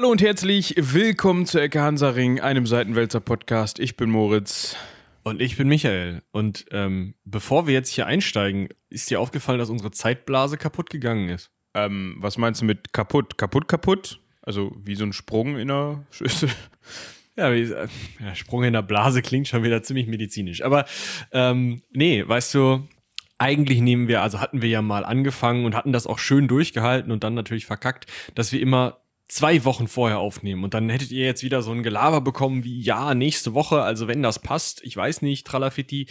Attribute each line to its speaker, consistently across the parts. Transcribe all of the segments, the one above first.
Speaker 1: Hallo und herzlich willkommen zu Ecke Hansaring, einem Seitenwälzer Podcast. Ich bin Moritz.
Speaker 2: Und ich bin Michael. Und ähm, bevor wir jetzt hier einsteigen, ist dir aufgefallen, dass unsere Zeitblase kaputt gegangen ist?
Speaker 1: Ähm, was meinst du mit kaputt? Kaputt, kaputt? Also wie so ein Sprung in der Schüssel?
Speaker 2: Ja, wie, äh, ja, Sprung in der Blase klingt schon wieder ziemlich medizinisch. Aber ähm, nee, weißt du, eigentlich nehmen wir, also hatten wir ja mal angefangen und hatten das auch schön durchgehalten und dann natürlich verkackt, dass wir immer zwei Wochen vorher aufnehmen. Und dann hättet ihr jetzt wieder so ein Gelaber bekommen wie, ja, nächste Woche, also wenn das passt, ich weiß nicht, Tralafitti,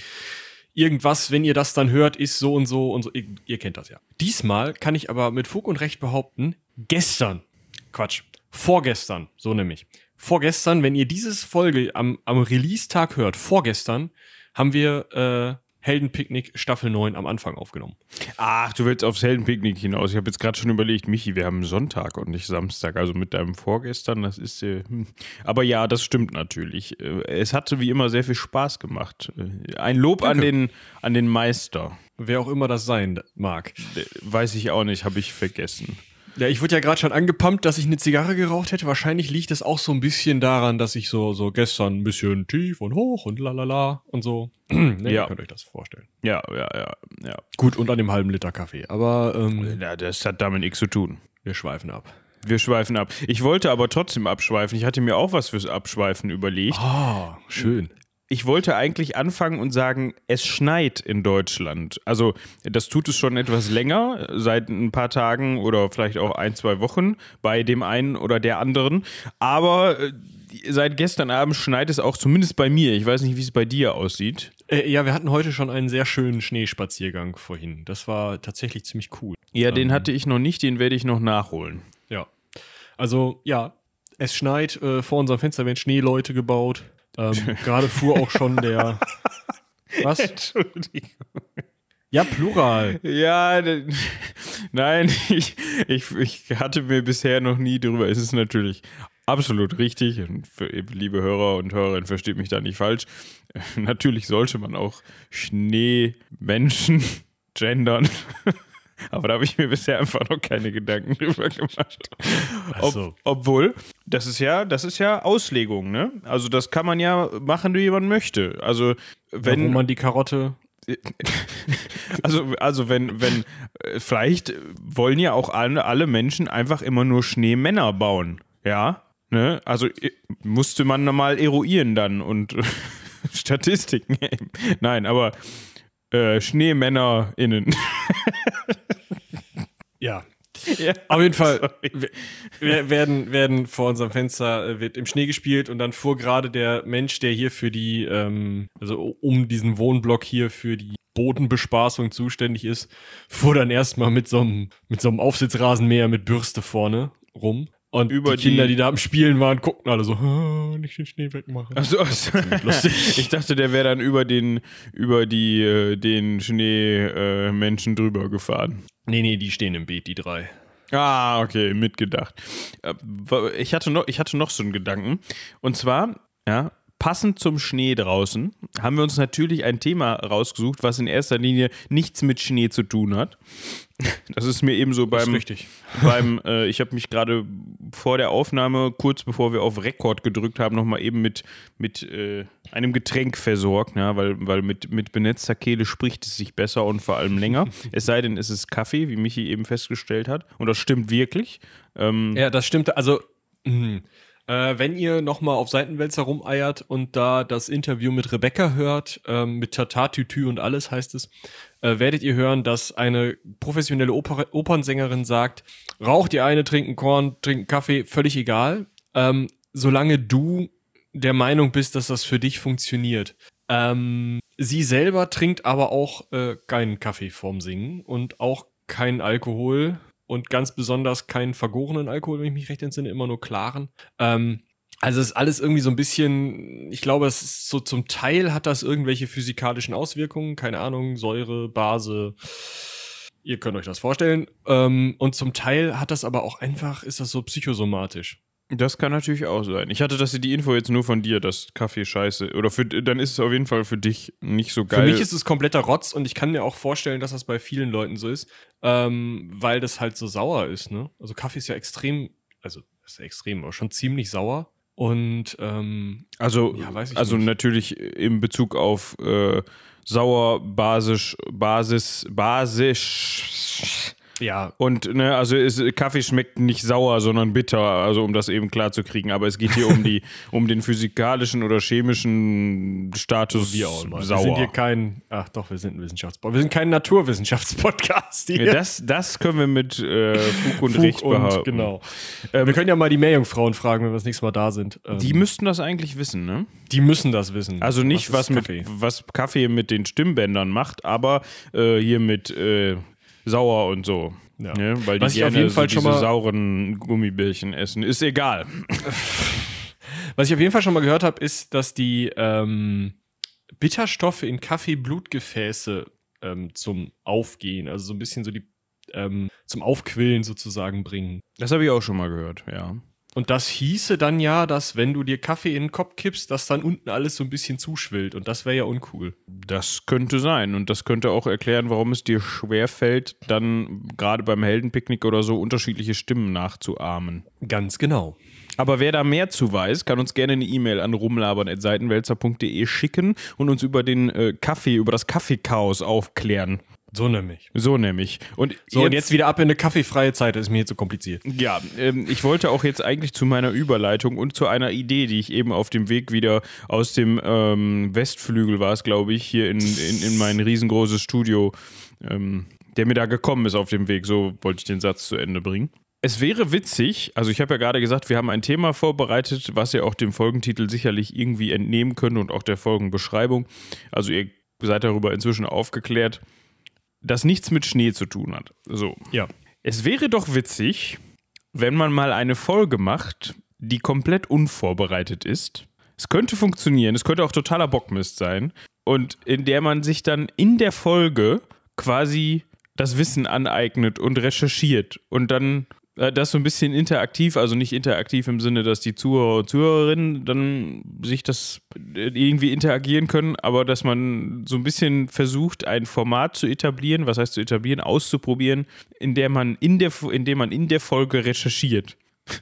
Speaker 2: irgendwas, wenn ihr das dann hört, ist so und so und so. Ihr, ihr kennt das ja. Diesmal kann ich aber mit Fug und Recht behaupten, gestern, Quatsch, vorgestern, so nämlich. Vorgestern, wenn ihr dieses Folge am, am Release-Tag hört, vorgestern, haben wir äh, Heldenpicknick Staffel 9 am Anfang aufgenommen.
Speaker 1: Ach, du willst aufs Heldenpicknick hinaus. Ich habe jetzt gerade schon überlegt, Michi, wir haben Sonntag und nicht Samstag. Also mit deinem Vorgestern, das ist. Äh, hm. Aber ja, das stimmt natürlich. Äh, es hatte wie immer sehr viel Spaß gemacht. Äh, ein Lob an den, an den Meister.
Speaker 2: Wer auch immer das sein mag.
Speaker 1: Weiß ich auch nicht, habe ich vergessen.
Speaker 2: Ja, ich wurde ja gerade schon angepumpt, dass ich eine Zigarre geraucht hätte. Wahrscheinlich liegt es auch so ein bisschen daran, dass ich so, so gestern ein bisschen tief und hoch und lalala und so. ne, ja. Ihr könnt euch das vorstellen.
Speaker 1: Ja, ja, ja, ja.
Speaker 2: Gut, und an dem halben Liter Kaffee. Aber ähm,
Speaker 1: ja, das hat damit nichts zu tun.
Speaker 2: Wir schweifen ab.
Speaker 1: Wir schweifen ab. Ich wollte aber trotzdem abschweifen. Ich hatte mir auch was fürs Abschweifen überlegt.
Speaker 2: Ah, schön
Speaker 1: ich wollte eigentlich anfangen und sagen, es schneit in Deutschland. Also das tut es schon etwas länger, seit ein paar Tagen oder vielleicht auch ein, zwei Wochen bei dem einen oder der anderen. Aber äh, seit gestern Abend schneit es auch zumindest bei mir. Ich weiß nicht, wie es bei dir aussieht.
Speaker 2: Äh, ja, wir hatten heute schon einen sehr schönen Schneespaziergang vorhin. Das war tatsächlich ziemlich cool.
Speaker 1: Ja, den ähm, hatte ich noch nicht, den werde ich noch nachholen.
Speaker 2: Ja. Also, ja, es schneit, äh, vor unserem Fenster werden Schneeleute gebaut. Ähm, Gerade fuhr auch schon der. Was? Entschuldigung. Ja, Plural.
Speaker 1: Ja, nein, ich, ich, ich hatte mir bisher noch nie drüber. Es ist natürlich absolut richtig. Und für, liebe Hörer und Hörerinnen, versteht mich da nicht falsch. Natürlich sollte man auch Schneemenschen gendern. Aber da habe ich mir bisher einfach noch keine Gedanken drüber gemacht. Ob, so. Obwohl, das ist ja, das ist ja Auslegung, ne? Also das kann man ja machen, wie man möchte. Also wenn
Speaker 2: Warum man die Karotte
Speaker 1: also, also wenn, wenn, äh, vielleicht wollen ja auch alle, alle Menschen einfach immer nur Schneemänner bauen. Ja, ne? Also musste man mal eruieren dann und Statistiken. Nein, aber äh, SchneemännerInnen.
Speaker 2: ja. ja. Auf jeden Fall wir, werden, werden vor unserem Fenster äh, wird im Schnee gespielt und dann fuhr gerade der Mensch, der hier für die, ähm, also um diesen Wohnblock hier für die Bodenbespaßung zuständig ist, fuhr dann erstmal mit so einem, mit so einem Aufsitzrasenmäher mit Bürste vorne rum und über die Kinder, die da am Spielen waren, guckten alle so, nicht den Schnee wegmachen.
Speaker 1: Achso, also, lustig. ich dachte, der wäre dann über den, über die, äh, den Schneemenschen äh, drüber gefahren.
Speaker 2: Nee, nee, die stehen im Beet, die drei.
Speaker 1: Ah, okay, mitgedacht. Äh, ich hatte noch, ich hatte noch so einen Gedanken. Und zwar, ja, passend zum Schnee draußen haben wir uns natürlich ein Thema rausgesucht, was in erster Linie nichts mit Schnee zu tun hat. Das ist mir eben so beim.
Speaker 2: richtig.
Speaker 1: beim äh, ich habe mich gerade vor der Aufnahme, kurz bevor wir auf Rekord gedrückt haben, nochmal eben mit, mit äh, einem Getränk versorgt, ja, weil, weil mit, mit benetzter Kehle spricht es sich besser und vor allem länger. es sei denn, es ist Kaffee, wie Michi eben festgestellt hat. Und das stimmt wirklich.
Speaker 2: Ähm, ja, das stimmt. Also. Mh. Äh, wenn ihr nochmal auf Seitenwälzer rumeiert und da das Interview mit Rebecca hört, ähm, mit Tatatütü und alles heißt es, äh, werdet ihr hören, dass eine professionelle Oper Opernsängerin sagt, raucht ihr eine, trinken Korn, trinken Kaffee, völlig egal, ähm, solange du der Meinung bist, dass das für dich funktioniert. Ähm, sie selber trinkt aber auch äh, keinen Kaffee vorm Singen und auch keinen Alkohol und ganz besonders keinen vergorenen Alkohol, wenn ich mich recht entsinne, immer nur klaren. Ähm, also es ist alles irgendwie so ein bisschen, ich glaube, es ist so zum Teil hat das irgendwelche physikalischen Auswirkungen, keine Ahnung, Säure, Base. Ihr könnt euch das vorstellen. Ähm, und zum Teil hat das aber auch einfach, ist das so psychosomatisch.
Speaker 1: Das kann natürlich auch sein. Ich hatte das die Info jetzt nur von dir, dass Kaffee scheiße. Oder für, dann ist es auf jeden Fall für dich nicht so geil.
Speaker 2: Für mich ist es kompletter Rotz und ich kann mir auch vorstellen, dass das bei vielen Leuten so ist, ähm, weil das halt so sauer ist. Ne? Also Kaffee ist ja extrem, also ist extrem, aber schon ziemlich sauer. Und ähm,
Speaker 1: Also,
Speaker 2: Ja, weiß ich
Speaker 1: also
Speaker 2: nicht.
Speaker 1: natürlich in Bezug auf äh, sauer, basisch, Basis, basisch.
Speaker 2: Ja,
Speaker 1: Und ne, also ist, Kaffee schmeckt nicht sauer, sondern bitter, also um das eben klar zu kriegen. Aber es geht hier um die, um den physikalischen oder chemischen Status
Speaker 2: wir auch mal.
Speaker 1: sauer.
Speaker 2: Wir sind hier kein, ach doch, wir sind ein Wissenschaftspodcast. Wir sind kein Naturwissenschaftspodcast hier.
Speaker 1: Ja, das, das können wir mit äh, Fug und
Speaker 2: Fug
Speaker 1: Recht
Speaker 2: und,
Speaker 1: behaupten.
Speaker 2: genau. wir können ja mal die Meerjungfrauen fragen, wenn wir das nächste Mal da sind. Ähm,
Speaker 1: Die müssten das eigentlich wissen, ne?
Speaker 2: die müssen das wissen.
Speaker 1: Also nicht, was, mit,
Speaker 2: Kaffee?
Speaker 1: was Kaffee mit den Stimmbändern macht, aber äh, hier mit äh, sauer und so.
Speaker 2: Ja.
Speaker 1: Ne? Weil
Speaker 2: Was
Speaker 1: die
Speaker 2: ich auf
Speaker 1: gerne
Speaker 2: jeden Fall
Speaker 1: so
Speaker 2: schon
Speaker 1: diese
Speaker 2: mal-
Speaker 1: sauren Gummibärchen essen. Ist egal.
Speaker 2: Was ich auf jeden Fall schon mal gehört habe, ist, dass die ähm, Bitterstoffe in Kaffee-Blutgefäße ähm, zum Aufgehen, also so ein bisschen so die ähm, zum Aufquillen sozusagen bringen.
Speaker 1: Das habe ich auch schon mal gehört, ja.
Speaker 2: Und das hieße dann ja, dass wenn du dir Kaffee in den Kopf kippst, dass dann unten alles so ein bisschen zuschwillt. Und das wäre ja uncool.
Speaker 1: Das könnte sein. Und das könnte auch erklären, warum es dir schwerfällt, dann gerade beim Heldenpicknick oder so unterschiedliche Stimmen nachzuahmen.
Speaker 2: Ganz genau.
Speaker 1: Aber wer da mehr zu weiß, kann uns gerne eine E-Mail an rumlabern.seitenwälzer.de schicken und uns über den äh, Kaffee, über das Kaffeechaos aufklären.
Speaker 2: So nämlich.
Speaker 1: So nämlich. Und
Speaker 2: So, und jetzt wieder ab in eine kaffeefreie Zeit, das ist mir hier zu kompliziert.
Speaker 1: Ja, ähm, ich wollte auch jetzt eigentlich zu meiner Überleitung und zu einer Idee, die ich eben auf dem Weg wieder aus dem ähm, Westflügel war es, glaube ich, hier in, in, in mein riesengroßes Studio, ähm, der mir da gekommen ist auf dem Weg. So wollte ich den Satz zu Ende bringen. Es wäre witzig, also ich habe ja gerade gesagt, wir haben ein Thema vorbereitet, was ihr auch dem Folgentitel sicherlich irgendwie entnehmen könnt und auch der Folgenbeschreibung. Also ihr seid darüber inzwischen aufgeklärt, das nichts mit Schnee zu tun hat. So.
Speaker 2: Ja.
Speaker 1: Es wäre doch witzig, wenn man mal eine Folge macht, die komplett unvorbereitet ist. Es könnte funktionieren, es könnte auch totaler Bockmist sein. Und in der man sich dann in der Folge quasi das Wissen aneignet und recherchiert und dann das so ein bisschen interaktiv, also nicht interaktiv im Sinne, dass die Zuhörer und Zuhörerinnen dann sich das äh, irgendwie interagieren können, aber dass man so ein bisschen versucht, ein Format zu etablieren, was heißt zu etablieren, auszuprobieren, in der man in der, in dem man in der Folge recherchiert.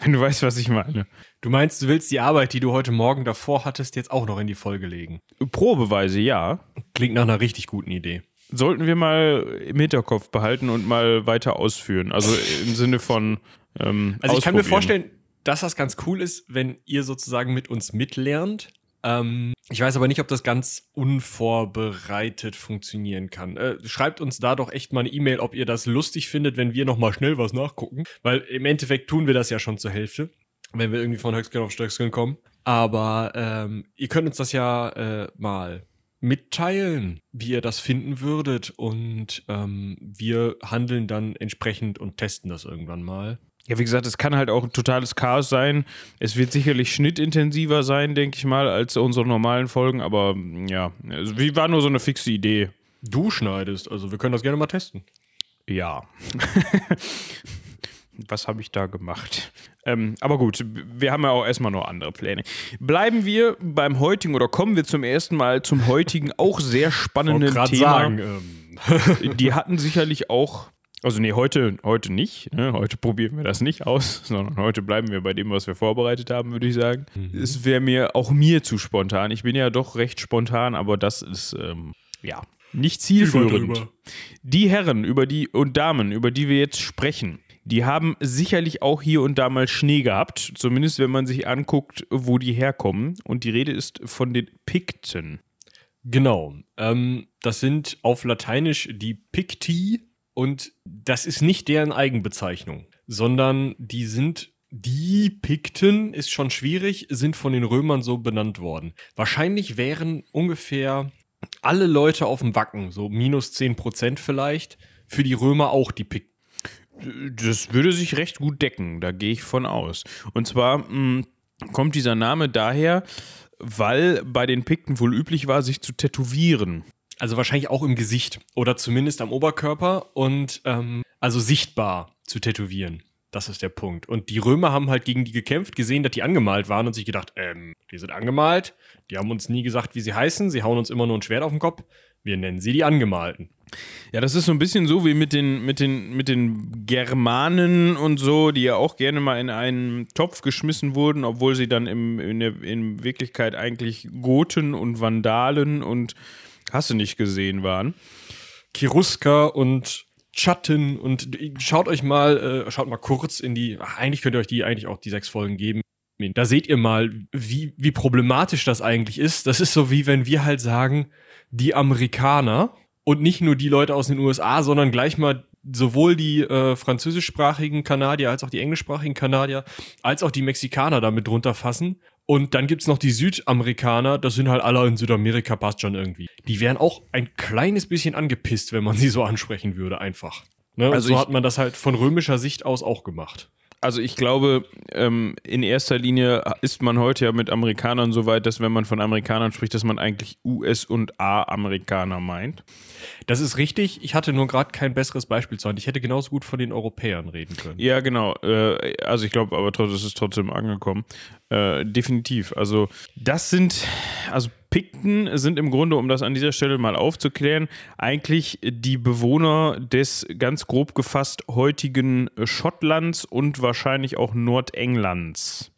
Speaker 1: Wenn du weißt, was ich meine.
Speaker 2: Du meinst, du willst die Arbeit, die du heute Morgen davor hattest, jetzt auch noch in die Folge legen?
Speaker 1: Probeweise ja.
Speaker 2: Klingt nach einer richtig guten Idee.
Speaker 1: Sollten wir mal im Hinterkopf behalten und mal weiter ausführen. Also im Sinne von. Ähm,
Speaker 2: Also ich kann mir vorstellen, dass das ganz cool ist, wenn ihr sozusagen mit uns mitlernt. Ähm, ich weiß aber nicht, ob das ganz unvorbereitet funktionieren kann. Äh, schreibt uns da doch echt mal eine E-Mail, ob ihr das lustig findet, wenn wir noch mal schnell was nachgucken. Weil im Endeffekt tun wir das ja schon zur Hälfte, wenn wir irgendwie von Höchstgen auf Stöcksken kommen. Aber ähm, ihr könnt uns das ja äh, mal mitteilen, wie ihr das finden würdet. Und ähm, wir handeln dann entsprechend und testen das irgendwann mal.
Speaker 1: Ja, wie gesagt, es kann halt auch ein totales Chaos sein. Es wird sicherlich schnittintensiver sein, denke ich mal, als unsere normalen Folgen, aber mm, ja, also, wie war nur so eine fixe Idee.
Speaker 2: Du schneidest, also wir können das gerne mal testen.
Speaker 1: Ja. Was habe ich da gemacht? Ähm, aber gut, wir haben ja auch erstmal noch andere Pläne. Bleiben wir beim heutigen oder kommen wir zum ersten Mal zum heutigen auch sehr spannenden Thema.
Speaker 2: ähm,
Speaker 1: Die hatten sicherlich auch, also nee, heute, heute nicht. Ne? Heute probieren wir das nicht aus, sondern heute bleiben wir bei dem, was wir vorbereitet haben, würde ich sagen. Es wäre mir auch mir zu spontan. Ich bin ja doch recht spontan, aber das ist ähm, ja nicht zielführend. Die Herren über die und Damen, über die wir jetzt sprechen, die haben sicherlich auch hier und da mal Schnee gehabt, zumindest wenn man sich anguckt, wo die herkommen. Und die Rede ist von den Pikten.
Speaker 2: genau. Ähm, das sind auf Lateinisch die Picti und das ist nicht deren Eigenbezeichnung, sondern die sind die Pikten ist schon schwierig, sind von den Römern so benannt worden. Wahrscheinlich wären ungefähr alle Leute auf dem Wacken, so minus 10% vielleicht, für die Römer auch die Pikten.
Speaker 1: Das würde sich recht gut decken, da gehe ich von aus. Und zwar mh, kommt dieser Name daher, weil bei den Pikten wohl üblich war, sich zu tätowieren.
Speaker 2: Also wahrscheinlich auch im Gesicht oder zumindest am Oberkörper und ähm, also sichtbar zu tätowieren. Das ist der Punkt. Und die Römer haben halt gegen die gekämpft, gesehen, dass die angemalt waren und sich gedacht, ähm, die sind angemalt, die haben uns nie gesagt, wie sie heißen, sie hauen uns immer nur ein Schwert auf den Kopf. Wir nennen sie die Angemalten.
Speaker 1: Ja, das ist so ein bisschen so wie mit den, mit den, mit den Germanen und so, die ja auch gerne mal in einen Topf geschmissen wurden, obwohl sie dann im, in, der, in Wirklichkeit eigentlich Goten und Vandalen und hast du nicht gesehen waren.
Speaker 2: Kirusker und Chatten und schaut euch mal, äh, schaut mal kurz in die, ach, eigentlich könnt ihr euch die eigentlich auch die sechs Folgen geben. Da seht ihr mal, wie, wie problematisch das eigentlich ist. Das ist so wie wenn wir halt sagen, die Amerikaner und nicht nur die Leute aus den USA, sondern gleich mal sowohl die äh, französischsprachigen Kanadier als auch die englischsprachigen Kanadier als auch die Mexikaner damit drunter fassen. Und dann gibt's noch die Südamerikaner, das sind halt alle in Südamerika, passt schon irgendwie. Die wären auch ein kleines bisschen angepisst, wenn man sie so ansprechen würde, einfach. Ne? Also so hat man das halt von römischer Sicht aus auch gemacht.
Speaker 1: Also ich glaube, ähm, in erster Linie ist man heute ja mit Amerikanern so weit, dass wenn man von Amerikanern spricht, dass man eigentlich US- und A-Amerikaner meint.
Speaker 2: Das ist richtig. Ich hatte nur gerade kein besseres Beispiel zu haben. Ich hätte genauso gut von den Europäern reden können.
Speaker 1: Ja, genau. Äh, also ich glaube, aber trotzdem ist es trotzdem angekommen. Äh, definitiv. Also das sind, also Pikten sind im Grunde, um das an dieser Stelle mal aufzuklären, eigentlich die Bewohner des ganz grob gefasst heutigen Schottlands und wahrscheinlich auch Nordenglands.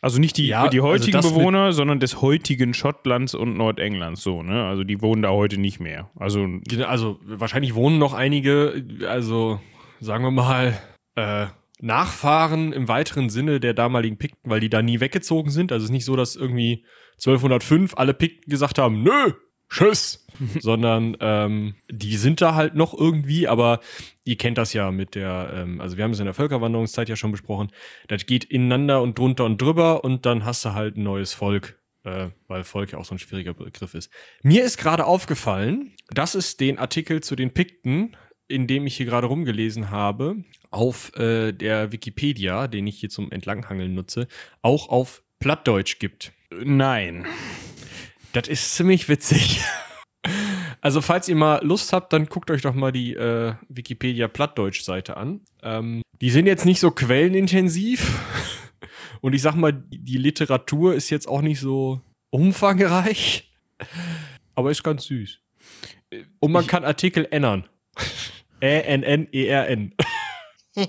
Speaker 1: Also nicht die, ja, die also heutigen also Bewohner, sondern des heutigen Schottlands und Nordenglands so, ne? Also die wohnen da heute nicht mehr. Also,
Speaker 2: also wahrscheinlich wohnen noch einige, also sagen wir mal, äh, Nachfahren im weiteren Sinne der damaligen Pikten, weil die da nie weggezogen sind. Also es ist nicht so, dass irgendwie 1205 alle Pikten gesagt haben, nö, tschüss, sondern ähm, die sind da halt noch irgendwie, aber ihr kennt das ja mit der, ähm, also wir haben es in der Völkerwanderungszeit ja schon besprochen, das geht ineinander und drunter und drüber und dann hast du halt ein neues Volk, äh, weil Volk ja auch so ein schwieriger Begriff ist. Mir ist gerade aufgefallen, dass es den Artikel zu den Pikten, in dem ich hier gerade rumgelesen habe, auf äh, der Wikipedia, den ich hier zum Entlanghangeln nutze, auch auf Plattdeutsch gibt.
Speaker 1: Nein.
Speaker 2: Das ist ziemlich witzig. Also, falls ihr mal Lust habt, dann guckt euch doch mal die äh, Wikipedia Plattdeutsch-Seite an. Ähm, die sind jetzt nicht so quellenintensiv. Und ich sag mal, die Literatur ist jetzt auch nicht so umfangreich. Aber ist ganz süß. Und man ich kann Artikel ändern. Ä-N-N-E-R-N.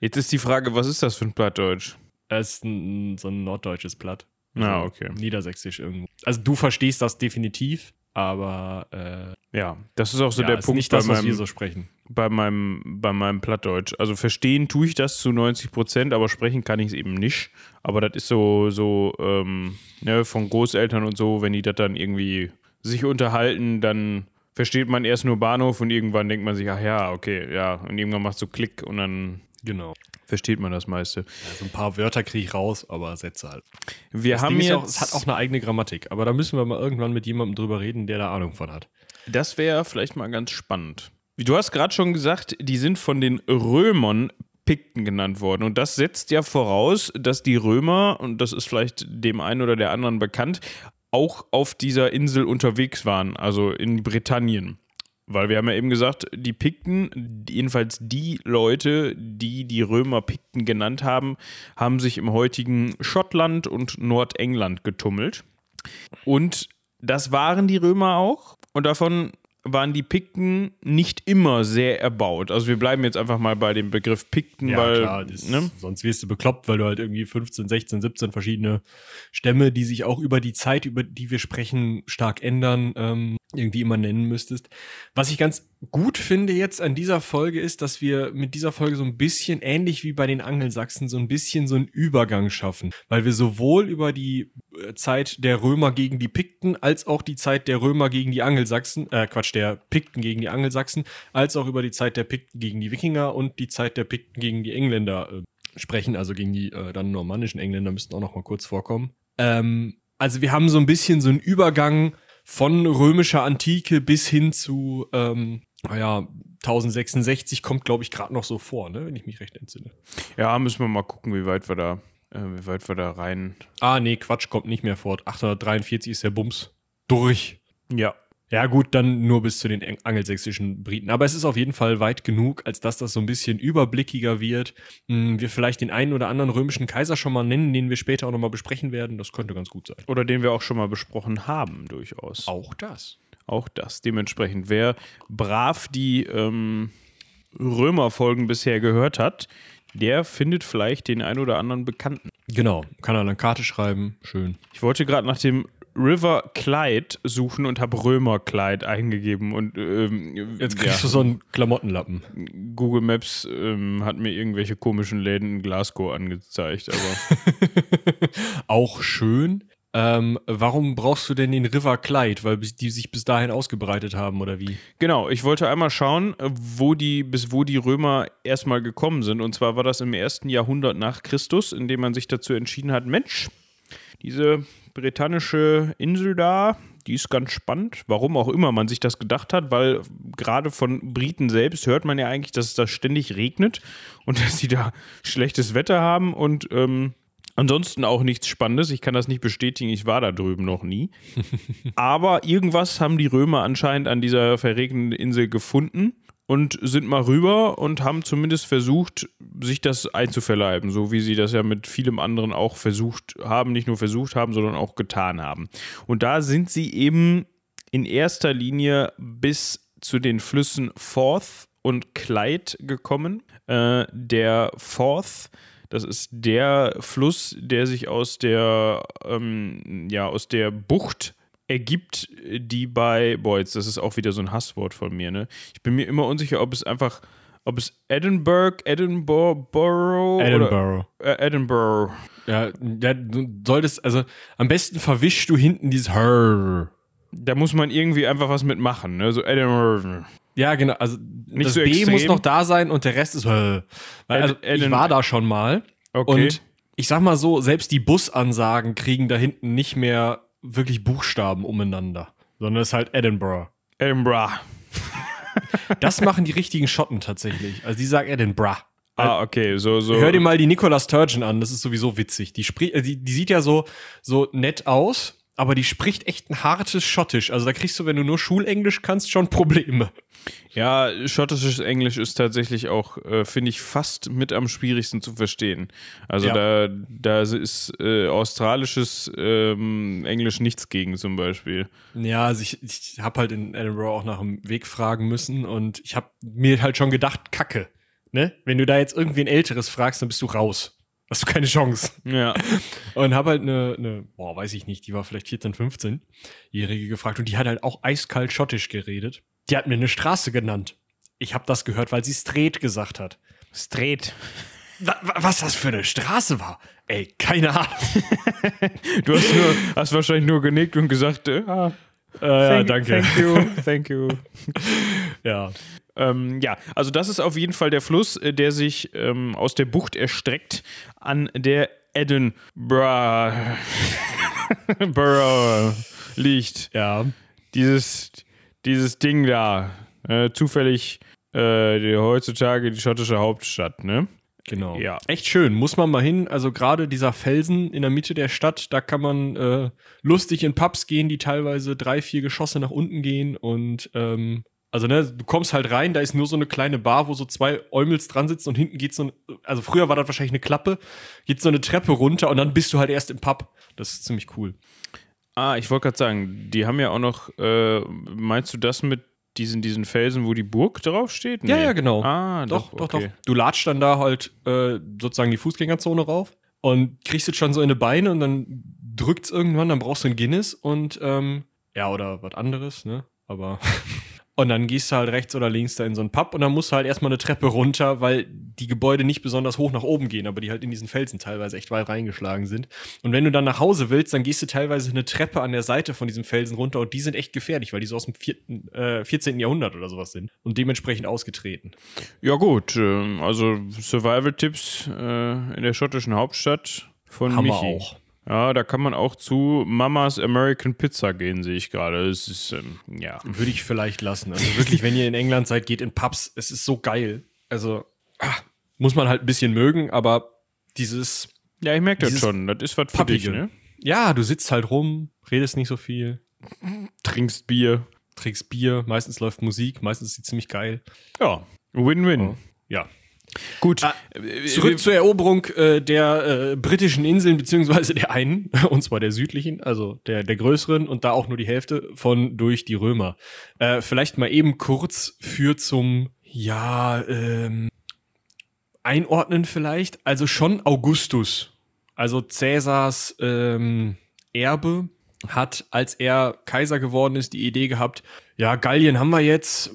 Speaker 1: Jetzt ist die Frage, was ist das für ein Plattdeutsch?
Speaker 2: Es ist ein, so ein norddeutsches Platt.
Speaker 1: Also ah, okay.
Speaker 2: Niedersächsisch irgendwo. Also du verstehst das definitiv, aber
Speaker 1: äh, ja, das ist auch so ja, der Punkt,
Speaker 2: nicht das, meinem, was wir so sprechen.
Speaker 1: Bei meinem, bei meinem Plattdeutsch. Also verstehen tue ich das zu 90 Prozent, aber sprechen kann ich es eben nicht. Aber das ist so, so ähm, ne, von Großeltern und so, wenn die das dann irgendwie sich unterhalten, dann versteht man erst nur Bahnhof und irgendwann denkt man sich, ach ja, okay, ja. Und irgendwann macht so Klick und dann
Speaker 2: genau.
Speaker 1: Versteht man das meiste.
Speaker 2: Ja, so ein paar Wörter kriege ich raus, aber Sätze halt.
Speaker 1: Wir das haben jetzt,
Speaker 2: auch, es hat auch eine eigene Grammatik, aber da müssen wir mal irgendwann mit jemandem drüber reden, der da Ahnung von hat.
Speaker 1: Das wäre vielleicht mal ganz spannend. Wie du hast gerade schon gesagt, die sind von den Römern Pikten genannt worden. Und das setzt ja voraus, dass die Römer, und das ist vielleicht dem einen oder der anderen bekannt, auch auf dieser Insel unterwegs waren, also in Britannien. Weil wir haben ja eben gesagt, die Pikten, jedenfalls die Leute, die die Römer Pikten genannt haben, haben sich im heutigen Schottland und Nordengland getummelt. Und das waren die Römer auch. Und davon waren die Pikten nicht immer sehr erbaut. Also wir bleiben jetzt einfach mal bei dem Begriff Pikten, ja, weil klar,
Speaker 2: das, ne? sonst wirst du bekloppt, weil du halt irgendwie 15, 16, 17 verschiedene Stämme, die sich auch über die Zeit, über die wir sprechen, stark ändern, ähm, irgendwie immer nennen müsstest. Was ich ganz gut finde jetzt an dieser Folge ist, dass wir mit dieser Folge so ein bisschen ähnlich wie bei den Angelsachsen so ein bisschen so einen Übergang schaffen, weil wir sowohl über die äh, Zeit der Römer gegen die Pikten als auch die Zeit der Römer gegen die Angelsachsen, äh Quatsch, der Pikten gegen die Angelsachsen, als auch über die Zeit der Pikten gegen die Wikinger und die Zeit der Pikten gegen die Engländer äh, sprechen, also gegen die äh, dann normannischen Engländer müssten auch noch mal kurz vorkommen. Ähm, also wir haben so ein bisschen so einen Übergang von römischer Antike bis hin zu ähm, naja, 1066 kommt, glaube ich, gerade noch so vor, ne? wenn ich mich recht entsinne.
Speaker 1: Ja, müssen wir mal gucken, wie weit wir da, äh, wie weit wir da rein.
Speaker 2: Ah, nee, Quatsch, kommt nicht mehr fort. 843 ist der Bums durch.
Speaker 1: Ja.
Speaker 2: Ja, gut, dann nur bis zu den angelsächsischen Briten. Aber es ist auf jeden Fall weit genug, als dass das so ein bisschen überblickiger wird. Hm, wir vielleicht den einen oder anderen römischen Kaiser schon mal nennen, den wir später auch nochmal besprechen werden. Das könnte ganz gut sein.
Speaker 1: Oder den wir auch schon mal besprochen haben, durchaus.
Speaker 2: Auch das.
Speaker 1: Auch das. Dementsprechend, wer brav die ähm, Römerfolgen bisher gehört hat, der findet vielleicht den ein oder anderen Bekannten.
Speaker 2: Genau, kann er eine Karte schreiben, schön.
Speaker 1: Ich wollte gerade nach dem River Clyde suchen und habe Römer Clyde eingegeben und ähm,
Speaker 2: Jetzt kriegst
Speaker 1: ja,
Speaker 2: du so einen Klamottenlappen.
Speaker 1: Google Maps ähm, hat mir irgendwelche komischen Läden in Glasgow angezeigt, aber
Speaker 2: Auch schön. Ähm, warum brauchst du denn den River Clyde? Weil die sich bis dahin ausgebreitet haben, oder wie?
Speaker 1: Genau, ich wollte einmal schauen, wo die, bis wo die Römer erstmal gekommen sind. Und zwar war das im ersten Jahrhundert nach Christus, in dem man sich dazu entschieden hat, Mensch, diese britannische Insel da, die ist ganz spannend. Warum auch immer man sich das gedacht hat, weil gerade von Briten selbst hört man ja eigentlich, dass es da ständig regnet und dass sie da schlechtes Wetter haben und ähm, ansonsten auch nichts Spannendes. Ich kann das nicht bestätigen, ich war da drüben noch nie. Aber irgendwas haben die Römer anscheinend an dieser verregneten Insel gefunden und sind mal rüber und haben zumindest versucht, sich das einzuverleiben, so wie sie das ja mit vielem anderen auch versucht haben, nicht nur versucht haben, sondern auch getan haben. Und da sind sie eben in erster Linie bis zu den Flüssen Forth und Clyde gekommen. Äh, der Forth, das ist der Fluss, der sich aus der, ähm, ja, aus der Bucht ergibt, die bei, boah, jetzt, das ist auch wieder so ein Hasswort von mir, ne? Ich bin mir immer unsicher, ob es einfach, ob es Edinburgh, Edinburgh, Borough
Speaker 2: Edinburgh.
Speaker 1: oder äh, Edinburgh.
Speaker 2: Ja, ja, du solltest, also am besten verwischst du hinten dieses Hör.
Speaker 1: Da muss man irgendwie einfach was mitmachen, ne? So Edinburgh.
Speaker 2: Ja, genau. Also
Speaker 1: Nicht
Speaker 2: das
Speaker 1: so
Speaker 2: B
Speaker 1: extrem.
Speaker 2: muss noch da sein und der Rest ist. Weil, also, ich war da schon mal
Speaker 1: Okay.
Speaker 2: und ich sag mal so, selbst die Busansagen kriegen da hinten nicht mehr wirklich Buchstaben umeinander, sondern es ist halt Edinburgh.
Speaker 1: Edinburgh.
Speaker 2: Das machen die richtigen Schotten tatsächlich. Also die sagen Edinburgh.
Speaker 1: Ah, okay, so, so.
Speaker 2: Hör dir mal die Nicola Sturgeon an, das ist sowieso witzig. Die, spri äh, die, die sieht ja so, so nett aus, aber die spricht echt ein hartes Schottisch. Also da kriegst du, wenn du nur Schulenglisch kannst, schon Probleme.
Speaker 1: Ja, schottisches Englisch ist tatsächlich auch, äh, finde ich, fast mit am schwierigsten zu verstehen. Also
Speaker 2: Ja.
Speaker 1: da, da ist äh, australisches ähm, Englisch nichts gegen zum Beispiel.
Speaker 2: Ja, also ich, ich habe halt in Edinburgh auch nach dem Weg fragen müssen und ich habe mir halt schon gedacht, Kacke. Ne? Wenn du da jetzt irgendwie ein Älteres fragst, dann bist du raus. Hast du keine Chance.
Speaker 1: Ja.
Speaker 2: Und habe halt eine, eine, boah, weiß ich nicht, die war vielleicht 14, 15-Jährige gefragt und die hat halt auch eiskalt schottisch geredet. Die hat mir eine Straße genannt. Ich habe das gehört, weil sie Street gesagt hat. Wa- Was das für eine Straße war? Ey, keine Ahnung.
Speaker 1: Du hast, nur, hast wahrscheinlich nur genickt und gesagt, äh, ah,
Speaker 2: Äh, ja,
Speaker 1: thank,
Speaker 2: danke.
Speaker 1: Thank you, thank you.
Speaker 2: Ja.
Speaker 1: Ähm, ja, also das ist auf jeden Fall der Fluss, äh, der sich ähm, aus der Bucht erstreckt an der Edinburgh liegt.
Speaker 2: Ja.
Speaker 1: Dieses, dieses Ding da, äh, zufällig äh, die, heutzutage die schottische Hauptstadt, ne?
Speaker 2: Genau.
Speaker 1: Ja.
Speaker 2: Echt schön, muss man mal hin. Also gerade dieser Felsen in der Mitte der Stadt, da kann man äh, lustig in Pubs gehen, die teilweise drei, vier Geschosse nach unten gehen. Und ähm, also ne, du kommst halt rein, da ist nur so eine kleine Bar, wo so zwei Eumels dran sitzen und hinten geht so ein, also früher war das wahrscheinlich eine Klappe, geht so eine Treppe runter und dann bist du halt erst im Pub. Das ist ziemlich cool.
Speaker 1: Ah, ich wollte gerade sagen, die haben ja auch noch, äh, meinst du das mit diesen, diesen Felsen, wo die Burg draufsteht?
Speaker 2: Ja, ja, genau.
Speaker 1: Ah,
Speaker 2: Doch,
Speaker 1: doch,
Speaker 2: doch,
Speaker 1: okay.
Speaker 2: doch. Du latscht dann da halt äh, sozusagen die Fußgängerzone rauf und kriegst jetzt schon so in die Beine und dann drückt's irgendwann, dann brauchst du ein Guinness und ähm, ja, oder was anderes, ne? Aber. Und dann gehst du halt rechts oder links da in so einen Pub und dann musst du halt erstmal eine Treppe runter, weil die Gebäude nicht besonders hoch nach oben gehen, aber die halt in diesen Felsen teilweise echt weit reingeschlagen sind. Und wenn du dann nach Hause willst, dann gehst du teilweise eine Treppe an der Seite von diesem Felsen runter und die sind echt gefährlich, weil die so aus dem vierten, äh, 14. Jahrhundert oder sowas sind und dementsprechend ausgetreten.
Speaker 1: Ja, gut. ähm, Also Survival-Tipps äh, in der schottischen Hauptstadt von
Speaker 2: Haben wir
Speaker 1: Michi.
Speaker 2: auch.
Speaker 1: Ja, da kann man auch zu Mamas American Pizza gehen, sehe ich gerade. Es ist, ähm, ja.
Speaker 2: Würde ich vielleicht lassen. Also wirklich, wenn ihr in England seid, geht in Pubs. Es ist so geil. Also ah, muss man halt ein bisschen mögen, aber dieses,
Speaker 1: Ja, ich merke das schon. Das ist was für dich, ne?
Speaker 2: ja, du sitzt halt rum, redest nicht so viel,
Speaker 1: Trinkst Bier.
Speaker 2: trinkst Bier, meistens läuft Musik, meistens ist sie ziemlich geil.
Speaker 1: Ja, Win-Win.
Speaker 2: Ja.
Speaker 1: Gut.
Speaker 2: Ah, zurück zur Eroberung äh, der äh, britischen Inseln, beziehungsweise der einen, und zwar der südlichen, also der, der größeren und da auch nur die Hälfte von durch die Römer. Äh, vielleicht mal eben kurz für zum, ja, ähm, einordnen vielleicht. Also schon Augustus, also Cäsars ähm, Erbe, hat, als er Kaiser geworden ist, die Idee gehabt, ja, Gallien haben wir jetzt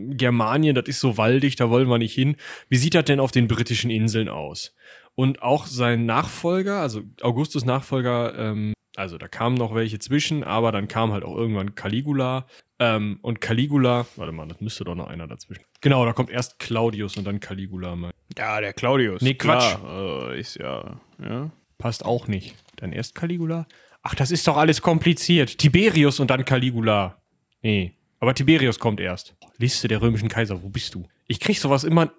Speaker 2: Germanien, das ist so waldig, da wollen wir nicht hin. Wie sieht das denn auf den britischen Inseln aus? Und auch sein Nachfolger, also Augustus Nachfolger, ähm, also da kamen noch welche zwischen, aber dann kam halt auch irgendwann Caligula. Ähm, und Caligula, warte mal, das müsste doch noch einer dazwischen. Genau, da kommt erst Claudius und dann Caligula mal.
Speaker 1: Ja, der Claudius.
Speaker 2: Nee, Quatsch.
Speaker 1: Klar, äh, ist ja, ja.
Speaker 2: Passt auch nicht. Dann erst Caligula. Ach, das ist doch alles kompliziert. Tiberius und dann Caligula. Nee, aber Tiberius kommt erst. Liste der römischen Kaiser, wo bist du? Ich krieg sowas immer.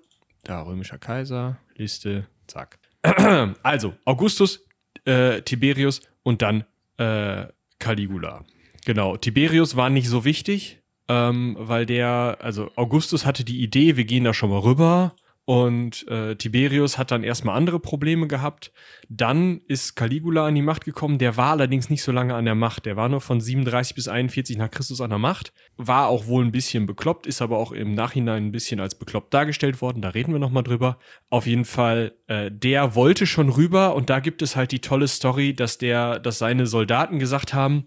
Speaker 2: Da, römischer Kaiser, Liste, zack. Also, Augustus, äh, Tiberius und dann äh, Caligula. Genau, Tiberius war nicht so wichtig, ähm, weil der, also Augustus hatte die Idee, wir gehen da schon mal rüber und äh, Tiberius hat dann erstmal andere Probleme gehabt. Dann ist Caligula an die Macht gekommen. Der war allerdings nicht so lange an der Macht. Der war nur von 37 bis 41 nach Christus an der Macht. War auch wohl ein bisschen bekloppt, ist aber auch im Nachhinein ein bisschen als bekloppt dargestellt worden. Da reden wir nochmal drüber. Auf jeden Fall, äh, der wollte schon rüber und da gibt es halt die tolle Story, dass der, dass seine Soldaten gesagt haben,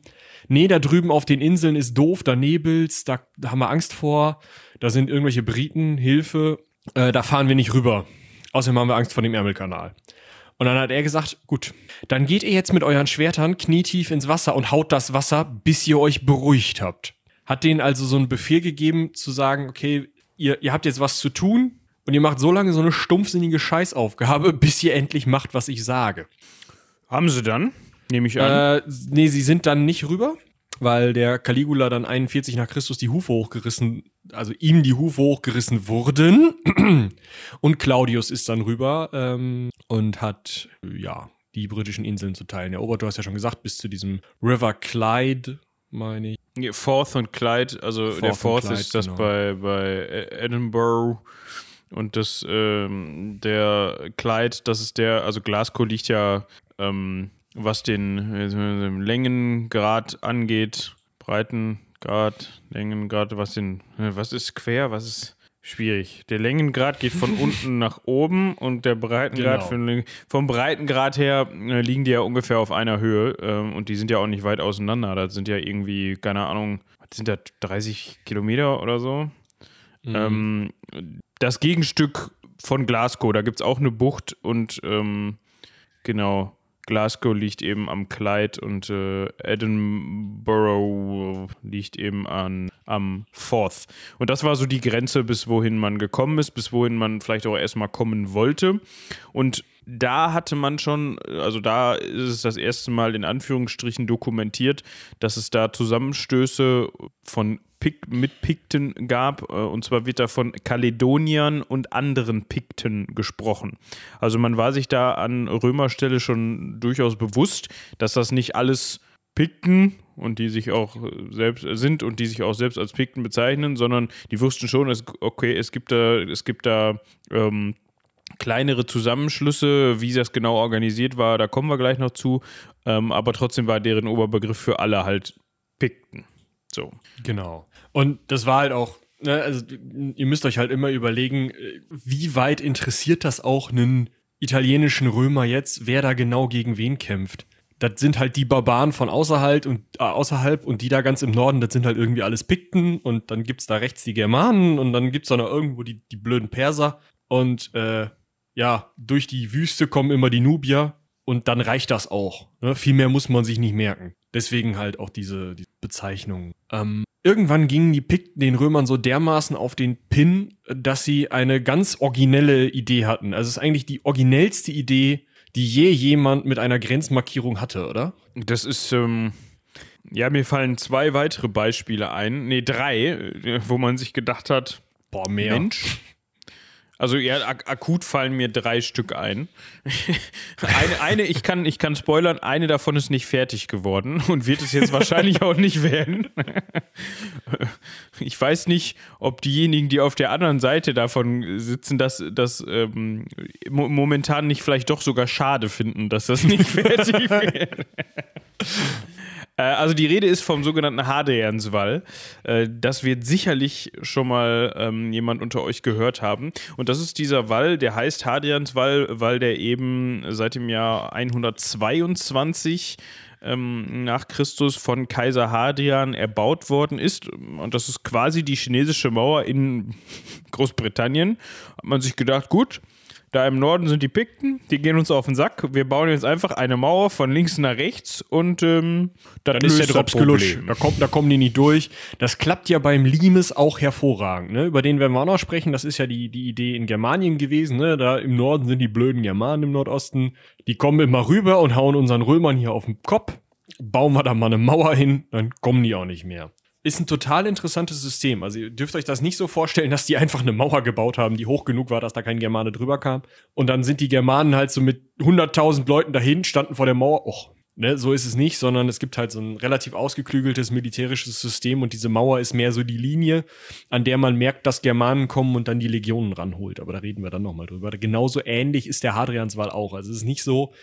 Speaker 2: nee, da drüben auf den Inseln ist doof, da nebelt's, da, da haben wir Angst vor, da sind irgendwelche Briten, Hilfe äh, da fahren wir nicht rüber. Außerdem haben wir Angst vor dem Ärmelkanal. Und dann hat er gesagt, gut, dann geht ihr jetzt mit euren Schwertern knietief ins Wasser und haut das Wasser, bis ihr euch beruhigt habt. Hat denen also so einen Befehl gegeben, zu sagen, okay, ihr, ihr habt jetzt was zu tun und ihr macht so lange so eine stumpfsinnige Scheißaufgabe, bis ihr endlich macht, was ich sage.
Speaker 1: Haben sie dann? Nehme ich an.
Speaker 2: Äh, nee, sie sind dann nicht rüber weil der Caligula dann 41 nach Christus die Hufe hochgerissen, also ihm die Hufe hochgerissen wurden. Und Claudius ist dann rüber ähm, und hat, ja, die britischen Inseln zu teilen erobert. Du hast ja schon gesagt, bis zu diesem River Clyde, meine
Speaker 1: ich. Forth und Clyde, also Forth der Forth Clyde, ist das genau. bei, bei Edinburgh. Und das, ähm, der Clyde, das ist der, also Glasgow liegt ja ähm, was den äh, Längengrad angeht, Breitengrad, Längengrad, was den, äh, was ist quer, was ist schwierig. Der Längengrad geht von unten nach oben und der Breitengrad genau. von, vom Breitengrad her äh, liegen die ja ungefähr auf einer Höhe ähm, und die sind ja auch nicht weit auseinander. Das sind ja irgendwie, keine Ahnung, sind da 30 Kilometer oder so. Mhm. Ähm, das Gegenstück von Glasgow, da gibt es auch eine Bucht und ähm, genau, Glasgow liegt eben am Clyde und äh, Edinburgh liegt eben an, am Forth. Und das war so die Grenze, bis wohin man gekommen ist, bis wohin man vielleicht auch erstmal kommen wollte. Und da hatte man schon, also da ist es das erste Mal in Anführungsstrichen dokumentiert, dass es da Zusammenstöße von Pik mit Pikten gab. Äh, und zwar wird da von Kaledoniern und anderen Pikten gesprochen. Also man war sich da an Römerstelle schon durchaus bewusst, dass das nicht alles Pikten und die sich auch selbst sind und die sich auch selbst als Pikten bezeichnen, sondern die wussten schon, es, okay, es gibt da, es gibt da ähm, kleinere Zusammenschlüsse, wie das genau organisiert war, da kommen wir gleich noch zu. Ähm, aber trotzdem war deren Oberbegriff für alle halt Pikten. So.
Speaker 2: Genau. Und das war halt auch, ne, also ihr müsst euch halt immer überlegen, wie weit interessiert das auch einen italienischen Römer jetzt, wer da genau gegen wen kämpft. Das sind halt die Barbaren von außerhalb und äh, außerhalb und die da ganz im Norden, das sind halt irgendwie alles Pikten und dann gibt's da rechts die Germanen und dann gibt's da noch irgendwo die, die blöden Perser und äh, ja, durch die Wüste kommen immer die Nubier und dann reicht das auch. Ne? Viel mehr muss man sich nicht merken. Deswegen halt auch diese, diese Bezeichnung. Ähm, irgendwann gingen die Pikten den Römern so dermaßen auf den Pin, dass sie eine ganz originelle Idee hatten. Also es ist eigentlich die originellste Idee, die je jemand mit einer Grenzmarkierung hatte, oder?
Speaker 1: Das ist, ähm, ja, mir fallen zwei weitere Beispiele ein. Nee, drei, wo man sich gedacht hat,
Speaker 2: boah, mehr.
Speaker 1: Mensch. Also ja, ak akut fallen mir drei Stück ein. eine, eine, ich kann, ich kann spoilern, eine davon ist nicht fertig geworden und wird es jetzt wahrscheinlich auch nicht werden. ich weiß nicht, ob diejenigen, die auf der anderen Seite davon sitzen, das, das ähm, momentan nicht vielleicht doch sogar schade finden, dass das nicht fertig wird. Äh, also die Rede ist vom sogenannten Hadrianswall. Äh, das wird sicherlich schon mal ähm, jemand unter euch gehört haben. Und das ist dieser Wall, der heißt Hadrianswall, weil der eben seit dem Jahr 122 ähm, nach Christus von Kaiser Hadrian erbaut worden ist. Und das ist quasi die chinesische Mauer in Großbritannien. Hat man sich gedacht, gut, da im Norden sind die Pikten, die gehen uns auf den Sack. Wir bauen jetzt einfach eine Mauer von links nach rechts und ähm,
Speaker 2: dann ist der Drops gelutscht. Da, kommt, da kommen die nicht durch. Das klappt ja beim Limes auch hervorragend. Ne? Über den werden wir auch noch sprechen. Das ist ja die, die Idee in Germanien gewesen. Ne? Da im Norden sind die blöden Germanen im Nordosten. Die kommen immer rüber und hauen unseren Römern hier auf den Kopf. Bauen wir da mal eine Mauer hin, dann kommen die auch nicht mehr ist ein total interessantes System. Also ihr dürft euch das nicht so vorstellen, dass die einfach eine Mauer gebaut haben, die hoch genug war, dass da kein Germane drüber kam. Und dann sind die Germanen halt so mit 100.000 Leuten dahin, standen vor der Mauer. Och, Ne, so ist es nicht, sondern es gibt halt so ein relativ ausgeklügeltes militärisches System und diese Mauer ist mehr so die Linie, an der man merkt, dass Germanen kommen und dann die Legionen ranholt. Aber da reden wir dann nochmal drüber. Genauso ähnlich ist der Hadrianswall auch. Also es ist nicht so,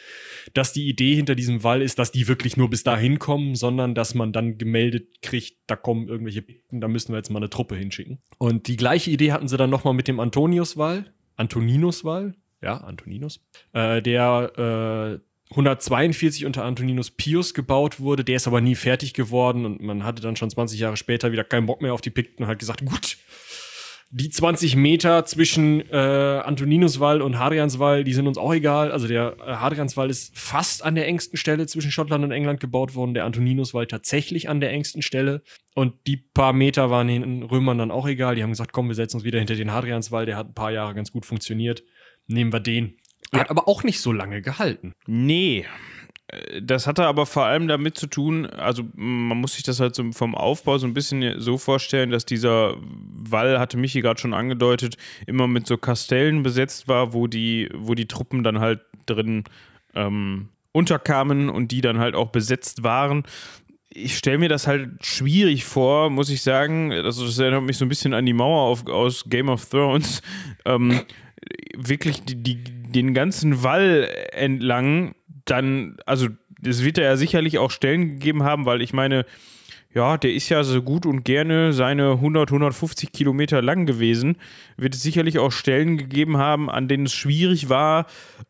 Speaker 2: dass die Idee hinter diesem Wall ist, dass die wirklich nur bis dahin kommen, sondern dass man dann gemeldet kriegt, da kommen irgendwelche Pikten, da müssen wir jetzt mal eine Truppe hinschicken. Und die gleiche Idee hatten sie dann nochmal mit dem Antoniuswall, Antoninuswall, ja, Antoninus, äh, der äh, 142 unter Antoninus Pius gebaut wurde. Der ist aber nie fertig geworden und man hatte dann schon 20 Jahre später wieder keinen Bock mehr auf die Pikten und hat gesagt, gut, die 20 Meter zwischen äh, Antoninuswall und Hadrianswall, die sind uns auch egal. Also der äh, Hadrianswall ist fast an der engsten Stelle zwischen Schottland und England gebaut worden, der Antoninuswall tatsächlich an der engsten Stelle. Und die paar Meter waren den Römern dann auch egal. Die haben gesagt, komm, wir setzen uns wieder hinter den Hadrianswall, der hat ein paar Jahre ganz gut funktioniert. Nehmen wir den. Hat aber auch nicht so lange gehalten.
Speaker 1: Nee. Das hatte aber vor allem damit zu tun, also man muss sich das halt so vom Aufbau so ein bisschen so vorstellen, dass dieser Wall, hatte Michi gerade schon angedeutet, immer mit so Kastellen besetzt war, wo die, wo die Truppen dann halt drin ähm, unterkamen und die dann halt auch besetzt waren ich stelle mir das halt schwierig vor, muss ich sagen. Also das erinnert mich so ein bisschen an die Mauer auf, aus Game of Thrones. Ähm, wirklich die, die, den ganzen Wall entlang dann, also es wird ja sicherlich auch Stellen gegeben haben, weil ich meine, ja, der ist ja so gut und gerne seine 100, 150 Kilometer lang gewesen. Wird es sicherlich auch Stellen gegeben haben, an denen es schwierig war,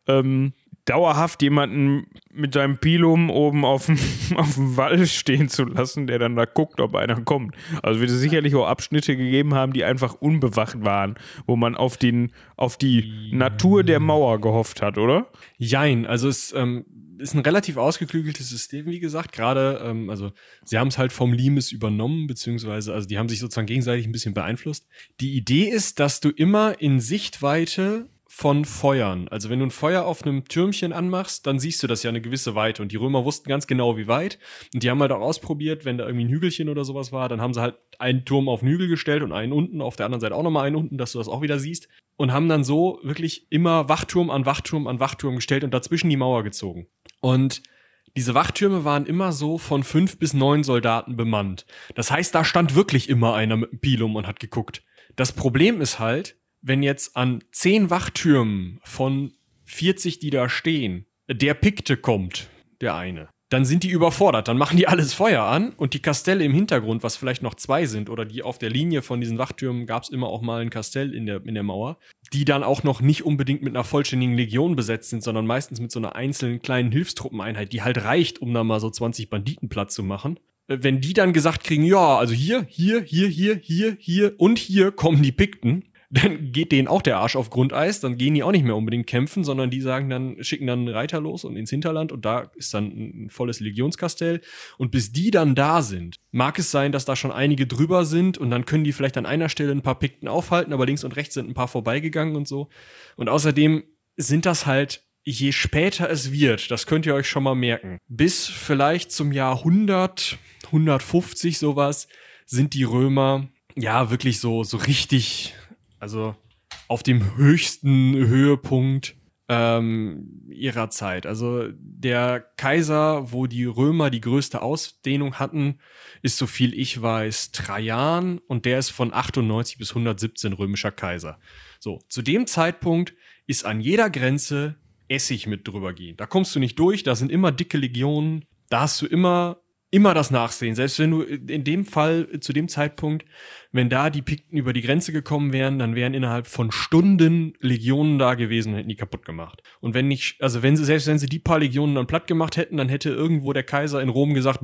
Speaker 1: ähm, dauerhaft jemanden mit seinem Pilum oben auf dem, auf dem Wall stehen zu lassen, der dann da guckt, ob einer kommt. Also wird es sicherlich auch Abschnitte gegeben haben, die einfach unbewacht waren, wo man auf, den, auf die Natur der Mauer gehofft hat, oder?
Speaker 2: Jein, also es ähm, ist ein relativ ausgeklügeltes System, wie gesagt. Gerade, ähm, also sie haben es halt vom Limes übernommen, beziehungsweise, also die haben sich sozusagen gegenseitig ein bisschen beeinflusst. Die Idee ist, dass du immer in Sichtweite von Feuern. Also wenn du ein Feuer auf einem Türmchen anmachst, dann siehst du das ja eine gewisse Weite. Und die Römer wussten ganz genau, wie weit. Und die haben halt auch ausprobiert, wenn da irgendwie ein Hügelchen oder sowas war, dann haben sie halt einen Turm auf den Hügel gestellt und einen unten, auf der anderen Seite auch nochmal einen unten, dass du das auch wieder siehst. Und haben dann so wirklich immer Wachturm an Wachturm an Wachturm gestellt und dazwischen die Mauer gezogen. Und diese Wachtürme waren immer so von fünf bis neun Soldaten bemannt. Das heißt, da stand wirklich immer einer mit einem Pilum und hat geguckt. Das Problem ist halt, wenn jetzt an zehn Wachtürmen von 40, die da stehen, der Pikte kommt, der eine, dann sind die überfordert. Dann machen die alles Feuer an und die Kastelle im Hintergrund, was vielleicht noch zwei sind, oder die auf der Linie von diesen Wachtürmen gab es immer auch mal ein Kastell in der, in der Mauer, die dann auch noch nicht unbedingt mit einer vollständigen Legion besetzt sind, sondern meistens mit so einer einzelnen kleinen Hilfstruppeneinheit, die halt reicht, um da mal so 20 Banditen platt zu machen. Wenn die dann gesagt kriegen, ja, also hier, hier, hier, hier, hier, hier und hier kommen die Pikten, dann geht denen auch der Arsch auf Grundeis, dann gehen die auch nicht mehr unbedingt kämpfen, sondern die sagen dann, schicken dann einen Reiter los und ins Hinterland und da ist dann ein volles Legionskastell. Und bis die dann da sind, mag es sein, dass da schon einige drüber sind und dann können die vielleicht an einer Stelle ein paar Pikten aufhalten, aber links und rechts sind ein paar vorbeigegangen und so. Und außerdem sind das halt je später es wird, das könnt ihr euch schon mal merken, bis vielleicht zum Jahr 100, 150 sowas, sind die Römer ja wirklich so, so richtig also auf dem höchsten Höhepunkt ähm, ihrer Zeit. Also der Kaiser, wo die Römer die größte Ausdehnung hatten, ist, so viel ich weiß, Trajan und der ist von 98 bis 117 römischer Kaiser. So, zu dem Zeitpunkt ist an jeder Grenze Essig mit drüber gehen. Da kommst du nicht durch, da sind immer dicke Legionen, da hast du immer immer das Nachsehen. Selbst wenn du in dem Fall zu dem Zeitpunkt, wenn da die Pikten über die Grenze gekommen wären, dann wären innerhalb von Stunden Legionen da gewesen und hätten die kaputt gemacht. Und wenn nicht, also wenn sie, selbst wenn sie die paar Legionen dann platt gemacht hätten, dann hätte irgendwo der Kaiser in Rom gesagt,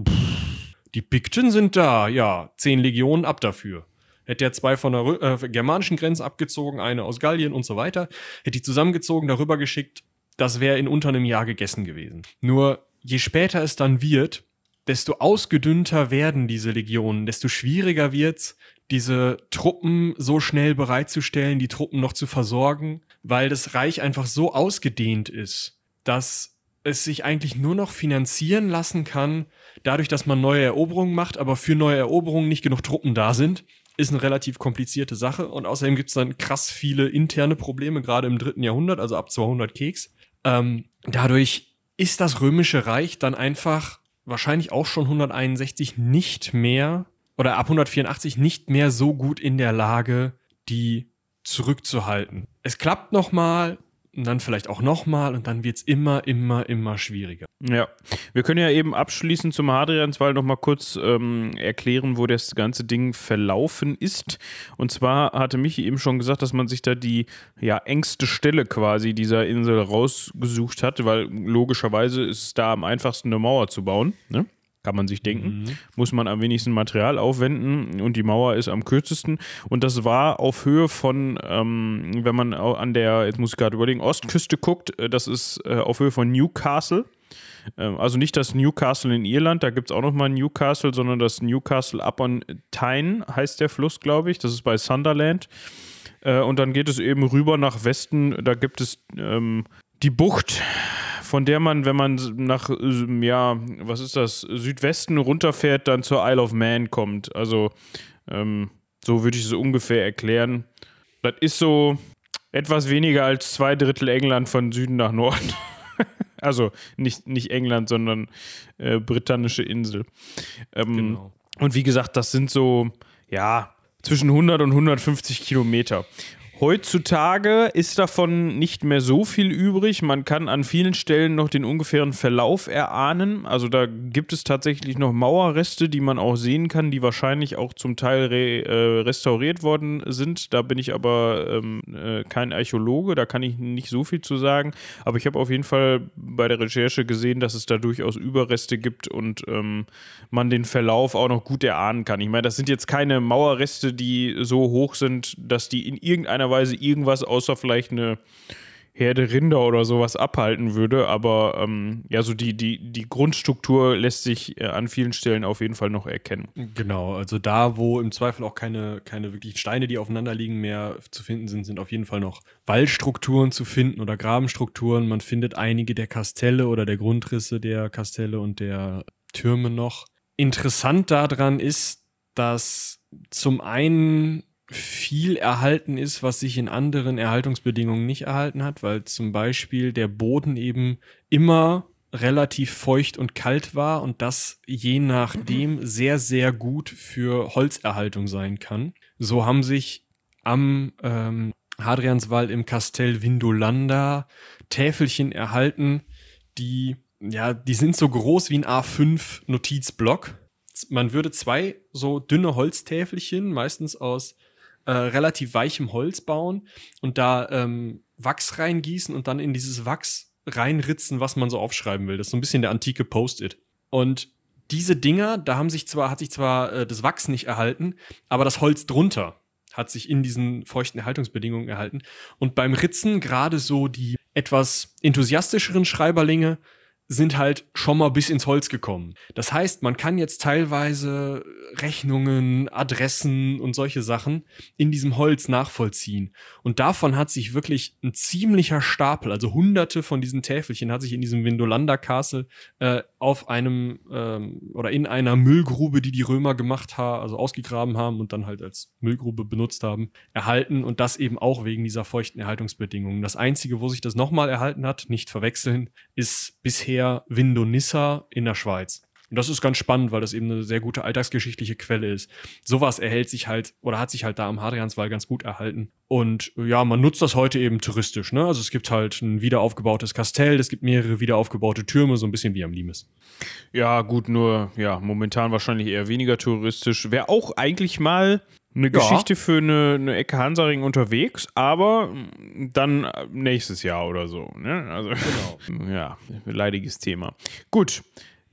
Speaker 2: die Pikten sind da, ja, zehn Legionen ab dafür. Hätte er zwei von der äh, germanischen Grenze abgezogen, eine aus Gallien und so weiter, hätte die zusammengezogen, darüber geschickt, das wäre in unter einem Jahr gegessen gewesen. Nur je später es dann wird, desto ausgedünnter werden diese Legionen, desto schwieriger wird's, diese Truppen so schnell bereitzustellen, die Truppen noch zu versorgen, weil das Reich einfach so ausgedehnt ist, dass es sich eigentlich nur noch finanzieren lassen kann, dadurch, dass man neue Eroberungen macht, aber für neue Eroberungen nicht genug Truppen da sind, ist eine relativ komplizierte Sache. Und außerdem gibt's dann krass viele interne Probleme, gerade im dritten Jahrhundert, also ab 200 Keks. Ähm, dadurch ist das römische Reich dann einfach wahrscheinlich auch schon 161 nicht mehr oder ab 184 nicht mehr so gut in der Lage, die zurückzuhalten. Es klappt noch mal, und dann vielleicht auch nochmal und dann wird es immer, immer, immer schwieriger.
Speaker 1: Ja, wir können ja eben abschließend zum Hadrianswall nochmal kurz ähm, erklären, wo das ganze Ding verlaufen ist. Und zwar hatte Michi eben schon gesagt, dass man sich da die ja, engste Stelle quasi dieser Insel rausgesucht hat, weil logischerweise ist es da am einfachsten eine Mauer zu bauen. Ne? Kann man sich denken. Mhm. Muss man am wenigsten Material aufwenden und die Mauer ist am kürzesten. Und das war auf Höhe von, ähm, wenn man an der, jetzt muss ich gerade überlegen, Ostküste guckt, äh, das ist äh, auf Höhe von Newcastle. Ähm, also nicht das Newcastle in Irland, da gibt es auch nochmal Newcastle, sondern das Newcastle upon Tyne heißt der Fluss, glaube ich. Das ist bei Sunderland. Äh, und dann geht es eben rüber nach Westen, da gibt es ähm, die Bucht von der man, wenn man nach, ja, was ist das, Südwesten runterfährt, dann zur Isle of Man kommt. Also, ähm, so würde ich es ungefähr erklären. Das ist so etwas weniger als zwei Drittel England von Süden nach Norden. also nicht, nicht England, sondern äh, britannische Insel. Ähm, genau. Und wie gesagt, das sind so, ja, zwischen 100 und 150 Kilometer. Heutzutage ist davon nicht mehr so viel übrig. Man kann an vielen Stellen noch den ungefähren Verlauf erahnen. Also da gibt es tatsächlich noch Mauerreste, die man auch sehen kann, die wahrscheinlich auch zum Teil re, äh, restauriert worden sind. Da bin ich aber ähm, äh, kein Archäologe, da kann ich nicht so viel zu sagen. Aber ich habe auf jeden Fall bei der Recherche gesehen, dass es da durchaus Überreste gibt und ähm, man den Verlauf auch noch gut erahnen kann. Ich meine, das sind jetzt keine Mauerreste, die so hoch sind, dass die in irgendeiner keiner Weise irgendwas außer vielleicht eine Herde Rinder oder sowas abhalten würde. Aber ähm, ja, so die, die, die Grundstruktur lässt sich äh, an vielen Stellen auf jeden Fall noch erkennen.
Speaker 2: Genau, also da, wo im Zweifel auch keine, keine wirklichen Steine, die aufeinander liegen, mehr zu finden sind, sind auf jeden Fall noch Wallstrukturen zu finden oder Grabenstrukturen. Man findet einige der Kastelle oder der Grundrisse der Kastelle und der Türme noch. Interessant daran ist, dass zum einen viel erhalten ist, was sich in anderen Erhaltungsbedingungen nicht erhalten hat, weil zum Beispiel der Boden eben immer relativ feucht und kalt war und das je nachdem sehr, sehr gut für Holzerhaltung sein kann. So haben sich am ähm, Hadrianswall im Kastell Vindolanda Täfelchen erhalten, die, ja, die sind so groß wie ein A5 Notizblock. Man würde zwei so dünne Holztäfelchen, meistens aus äh, relativ weichem Holz bauen und da ähm, Wachs reingießen und dann in dieses Wachs reinritzen, was man so aufschreiben will. Das ist so ein bisschen der antike Post-it. Und diese Dinger, da haben sich zwar, hat sich zwar äh, das Wachs nicht erhalten, aber das Holz drunter hat sich in diesen feuchten Erhaltungsbedingungen erhalten. Und beim Ritzen, gerade so die etwas enthusiastischeren Schreiberlinge, sind halt schon mal bis ins Holz gekommen. Das heißt, man kann jetzt teilweise Rechnungen, Adressen und solche Sachen in diesem Holz nachvollziehen. Und davon hat sich wirklich ein ziemlicher Stapel, also hunderte von diesen Täfelchen, hat sich in diesem Windolander Castle äh, auf einem ähm, oder in einer Müllgrube, die die Römer gemacht haben, also ausgegraben haben und dann halt als Müllgrube benutzt haben, erhalten. Und das eben auch wegen dieser feuchten Erhaltungsbedingungen. Das Einzige, wo sich das nochmal erhalten hat, nicht verwechseln, ist bisher Windonissa in der Schweiz. Und das ist ganz spannend, weil das eben eine sehr gute alltagsgeschichtliche Quelle ist. Sowas erhält sich halt oder hat sich halt da am Hadrianswall ganz gut erhalten. Und ja, man nutzt das heute eben touristisch. Ne? Also es gibt halt ein wiederaufgebautes Kastell, es gibt mehrere wiederaufgebaute Türme, so ein bisschen wie am Limes.
Speaker 1: Ja, gut, nur ja, momentan wahrscheinlich eher weniger touristisch. Wäre auch eigentlich mal eine ja. Geschichte für eine, eine Ecke Hansaring unterwegs, aber dann nächstes Jahr oder so. Ne? Also, genau. ja, leidiges Thema. Gut,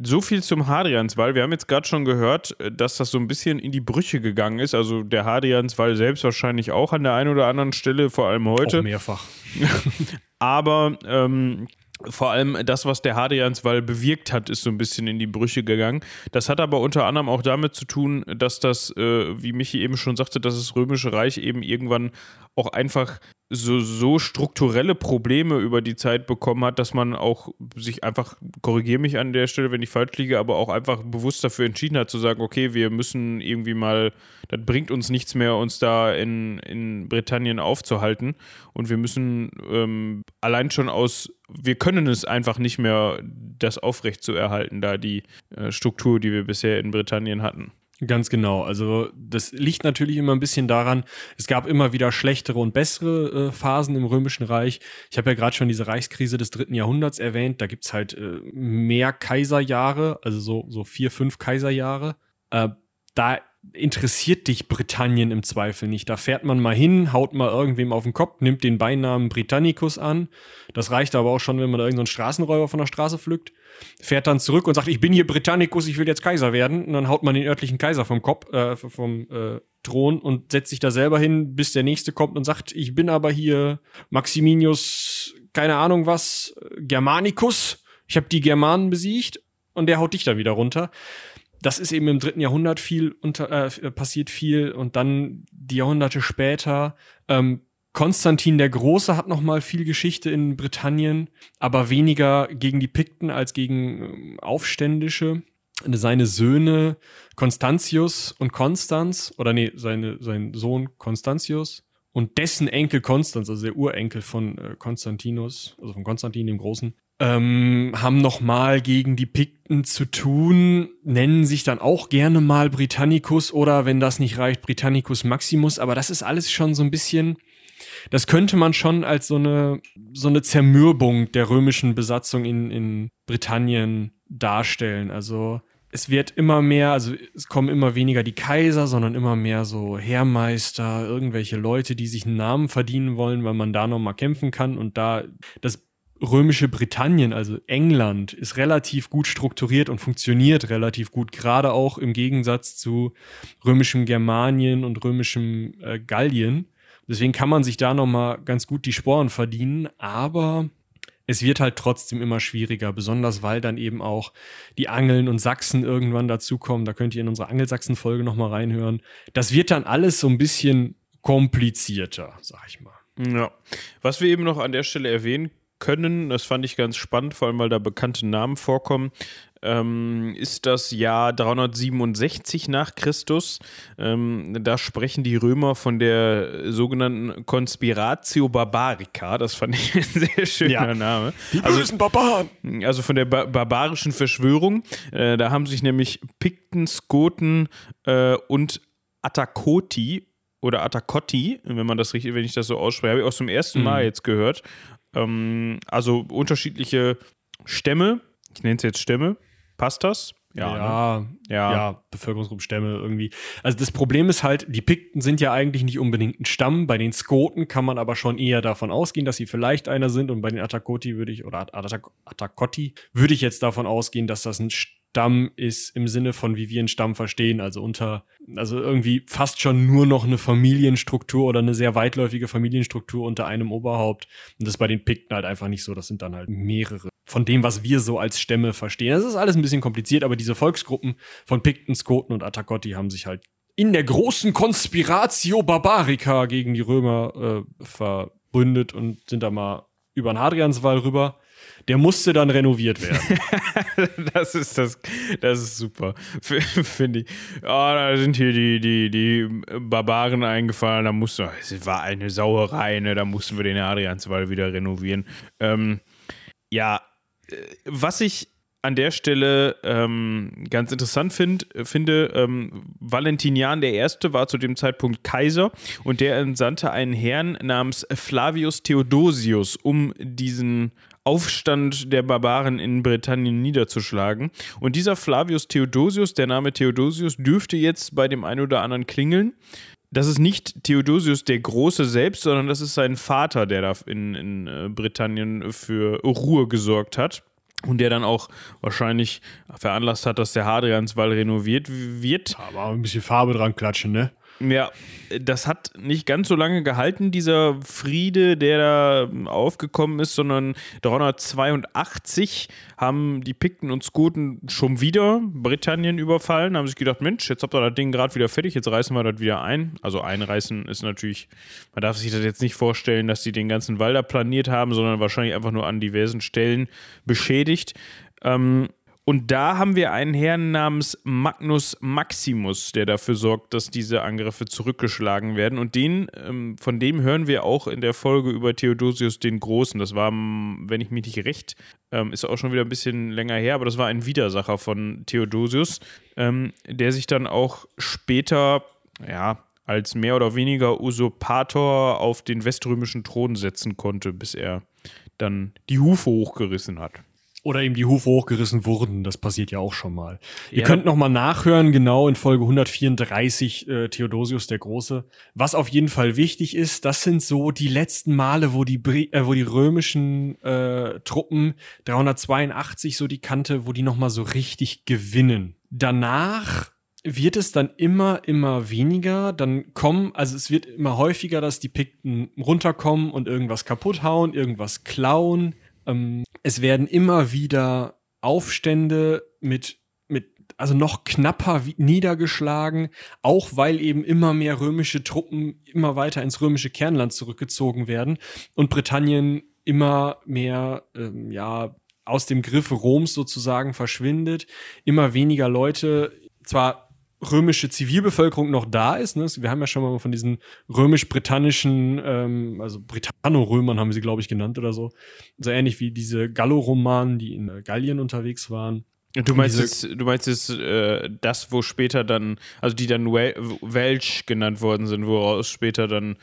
Speaker 1: so viel zum Hadrianswall. Wir haben jetzt gerade schon gehört, äh, dass das so ein bisschen in die Brüche gegangen ist. Also der Hadrianswall selbst wahrscheinlich auch an der einen oder anderen Stelle, vor allem heute.
Speaker 2: Auch mehrfach.
Speaker 1: Aber ähm, vor allem das, was der Hadrianswall bewirkt hat, ist so ein bisschen in die Brüche gegangen. Das hat aber unter anderem auch damit zu tun, dass das, äh, wie Michi eben schon sagte, dass das Römische Reich eben irgendwann auch einfach so, so strukturelle Probleme über die Zeit bekommen hat, dass man auch sich einfach, korrigiere mich an der Stelle, wenn ich falsch liege, aber auch einfach bewusst dafür entschieden hat, zu sagen, okay, wir müssen irgendwie mal, das bringt uns nichts mehr, uns da in, in Britannien aufzuhalten. Und wir müssen ähm, allein schon aus, wir können es einfach nicht mehr, das aufrecht zu erhalten, da die äh, Struktur, die wir bisher in Britannien hatten.
Speaker 2: Ganz genau. Also das liegt natürlich immer ein bisschen daran, es gab immer wieder schlechtere und bessere äh, Phasen im Römischen Reich. Ich habe ja gerade schon diese Reichskrise des dritten Jahrhunderts erwähnt. Da gibt's halt äh, mehr Kaiserjahre, also so, so vier, fünf Kaiserjahre. Äh, da interessiert dich Britannien im Zweifel nicht. Da fährt man mal hin, haut mal irgendwem auf den Kopf, nimmt den Beinamen Britannicus an. Das reicht aber auch schon, wenn man da irgendeinen Straßenräuber von der Straße pflückt fährt dann zurück und sagt, ich bin hier Britannicus, ich will jetzt Kaiser werden. Und dann haut man den örtlichen Kaiser vom Kopf, äh, vom äh, Thron und setzt sich da selber hin, bis der nächste kommt und sagt, ich bin aber hier Maximinius, keine Ahnung was, Germanicus. Ich habe die Germanen besiegt und der haut dich dann wieder runter. Das ist eben im dritten Jahrhundert viel unter, äh, passiert viel und dann die Jahrhunderte später ähm, Konstantin der Große hat noch mal viel Geschichte in Britannien, aber weniger gegen die Pikten als gegen ähm, Aufständische. Seine Söhne Constantius und Konstanz, oder nee, seine, sein Sohn Constantius und dessen Enkel Konstanz, also der Urenkel von äh, Konstantinus, also von Konstantin dem Großen, ähm, haben noch mal gegen die Pikten zu tun, nennen sich dann auch gerne mal Britannicus oder wenn das nicht reicht, Britannicus Maximus, aber das ist alles schon so ein bisschen das könnte man schon als so eine, so eine Zermürbung der römischen Besatzung in, in Britannien darstellen. Also es wird immer mehr, also es kommen immer weniger die Kaiser, sondern immer mehr so Heermeister, irgendwelche Leute, die sich einen Namen verdienen wollen, weil man da nochmal kämpfen kann und da das römische Britannien, also England, ist relativ gut strukturiert und funktioniert relativ gut, gerade auch im Gegensatz zu römischem Germanien und römischem äh, Gallien. Deswegen kann man sich da nochmal ganz gut die Sporen verdienen, aber es wird halt trotzdem immer schwieriger, besonders weil dann eben auch die Angeln und Sachsen irgendwann dazukommen. Da könnt ihr in unserer Angelsachsen-Folge nochmal reinhören. Das wird dann alles so ein bisschen komplizierter, sag ich mal.
Speaker 1: Ja. Was wir eben noch an der Stelle erwähnen können, das fand ich ganz spannend, vor allem weil da bekannte Namen vorkommen ähm, ist das Jahr 367 nach Christus. Ähm, da sprechen die Römer von der sogenannten Conspiratio Barbarica. Das fand ich ein sehr schöner ja. Name.
Speaker 2: Die also, bösen Barbaren.
Speaker 1: Also von der ba barbarischen Verschwörung. Äh, da haben sich nämlich Pikten, Skoten äh, und Atakoti oder Atakotti, wenn man das richtig, wenn ich das so ausspreche, habe ich auch zum ersten Mal mhm. jetzt gehört. Ähm, also unterschiedliche Stämme, ich nenne es jetzt Stämme, Passt das?
Speaker 2: Ja, ja, ne? ja. ja, Bevölkerungsgruppenstämme irgendwie. Also das Problem ist halt, die Pikten sind ja eigentlich nicht unbedingt ein Stamm. Bei den Skoten kann man aber schon eher davon ausgehen, dass sie vielleicht einer sind. Und bei den Atakoti würde ich, oder Atak Atakoti, würde ich jetzt davon ausgehen, dass das ein Stamm ist im Sinne von, wie wir einen Stamm verstehen. Also unter, also irgendwie fast schon nur noch eine Familienstruktur oder eine sehr weitläufige Familienstruktur unter einem Oberhaupt. Und das ist bei den Pikten halt einfach nicht so. Das sind dann halt mehrere von dem, was wir so als Stämme verstehen. Das ist alles ein bisschen kompliziert, aber diese Volksgruppen von Pikten, Skoten und Attacotti haben sich halt in der großen Conspiratio Barbarica gegen die Römer äh, verbündet und sind da mal über den Hadrianswall rüber. Der musste dann renoviert werden.
Speaker 1: das ist das, das ist super. Finde ich. Oh, da sind hier die, die, die Barbaren eingefallen, da mussten es war eine Sauerei, ne? Da mussten wir den Adrianswall wieder renovieren. Ähm, ja, äh, was ich an der Stelle ähm, ganz interessant find, finde, ähm, Valentinian I. war zu dem Zeitpunkt Kaiser und der entsandte einen Herrn namens Flavius Theodosius, um diesen Aufstand der Barbaren in Britannien niederzuschlagen. Und dieser Flavius Theodosius, der Name Theodosius, dürfte jetzt bei dem einen oder anderen klingeln. Das ist nicht Theodosius der Große selbst, sondern das ist sein Vater, der da in, in äh, Britannien für Ruhe gesorgt hat und der dann auch wahrscheinlich veranlasst hat, dass der Hadrianswall renoviert wird.
Speaker 2: Aber ein bisschen Farbe dran klatschen, ne?
Speaker 1: Ja, das hat nicht ganz so lange gehalten, dieser Friede, der da aufgekommen ist, sondern 382 haben die Pikten und Skoten schon wieder Britannien überfallen, haben sich gedacht, Mensch, jetzt habt ihr das Ding gerade wieder fertig, jetzt reißen wir das wieder ein. Also einreißen ist natürlich, man darf sich das jetzt nicht vorstellen, dass die den ganzen Wald da planiert haben, sondern wahrscheinlich einfach nur an diversen Stellen beschädigt. Ähm, und da haben wir einen Herrn namens Magnus Maximus, der dafür sorgt, dass diese Angriffe zurückgeschlagen werden. Und den, ähm, von dem hören wir auch in der Folge über Theodosius den Großen. Das war, wenn ich mich nicht recht, ähm, ist auch schon wieder ein bisschen länger her, aber das war ein Widersacher von Theodosius, ähm, der sich dann auch später, ja, als mehr oder weniger Usurpator auf den weströmischen Thron setzen konnte, bis er dann die Hufe hochgerissen hat.
Speaker 2: Oder eben die Hufe hochgerissen wurden, das passiert ja auch schon mal. Ja. Ihr könnt noch mal nachhören, genau in Folge 134, äh, Theodosius der Große. Was auf jeden Fall wichtig ist, das sind so die letzten Male, wo die, äh, wo die römischen äh, Truppen 382 so die Kante, wo die noch mal so richtig gewinnen. Danach wird es dann immer, immer weniger. Dann kommen, also es wird immer häufiger, dass die Pikten runterkommen und irgendwas kaputt hauen, irgendwas klauen ähm, es werden immer wieder Aufstände mit, mit, also noch knapper niedergeschlagen, auch weil eben immer mehr römische Truppen immer weiter ins römische Kernland zurückgezogen werden und Britannien immer mehr, ähm, ja, aus dem Griff Roms sozusagen verschwindet, immer weniger Leute, zwar römische Zivilbevölkerung noch da ist. Ne? Wir haben ja schon mal von diesen römisch-britannischen, ähm, also Britanno-Römern haben sie, glaube ich, genannt oder so. So ähnlich wie diese Gallo-Romanen, die in äh, Gallien unterwegs waren.
Speaker 1: Du meinst jetzt, du meinst jetzt äh, das, wo später dann, also die dann Wel Welsh genannt worden sind, woraus später dann,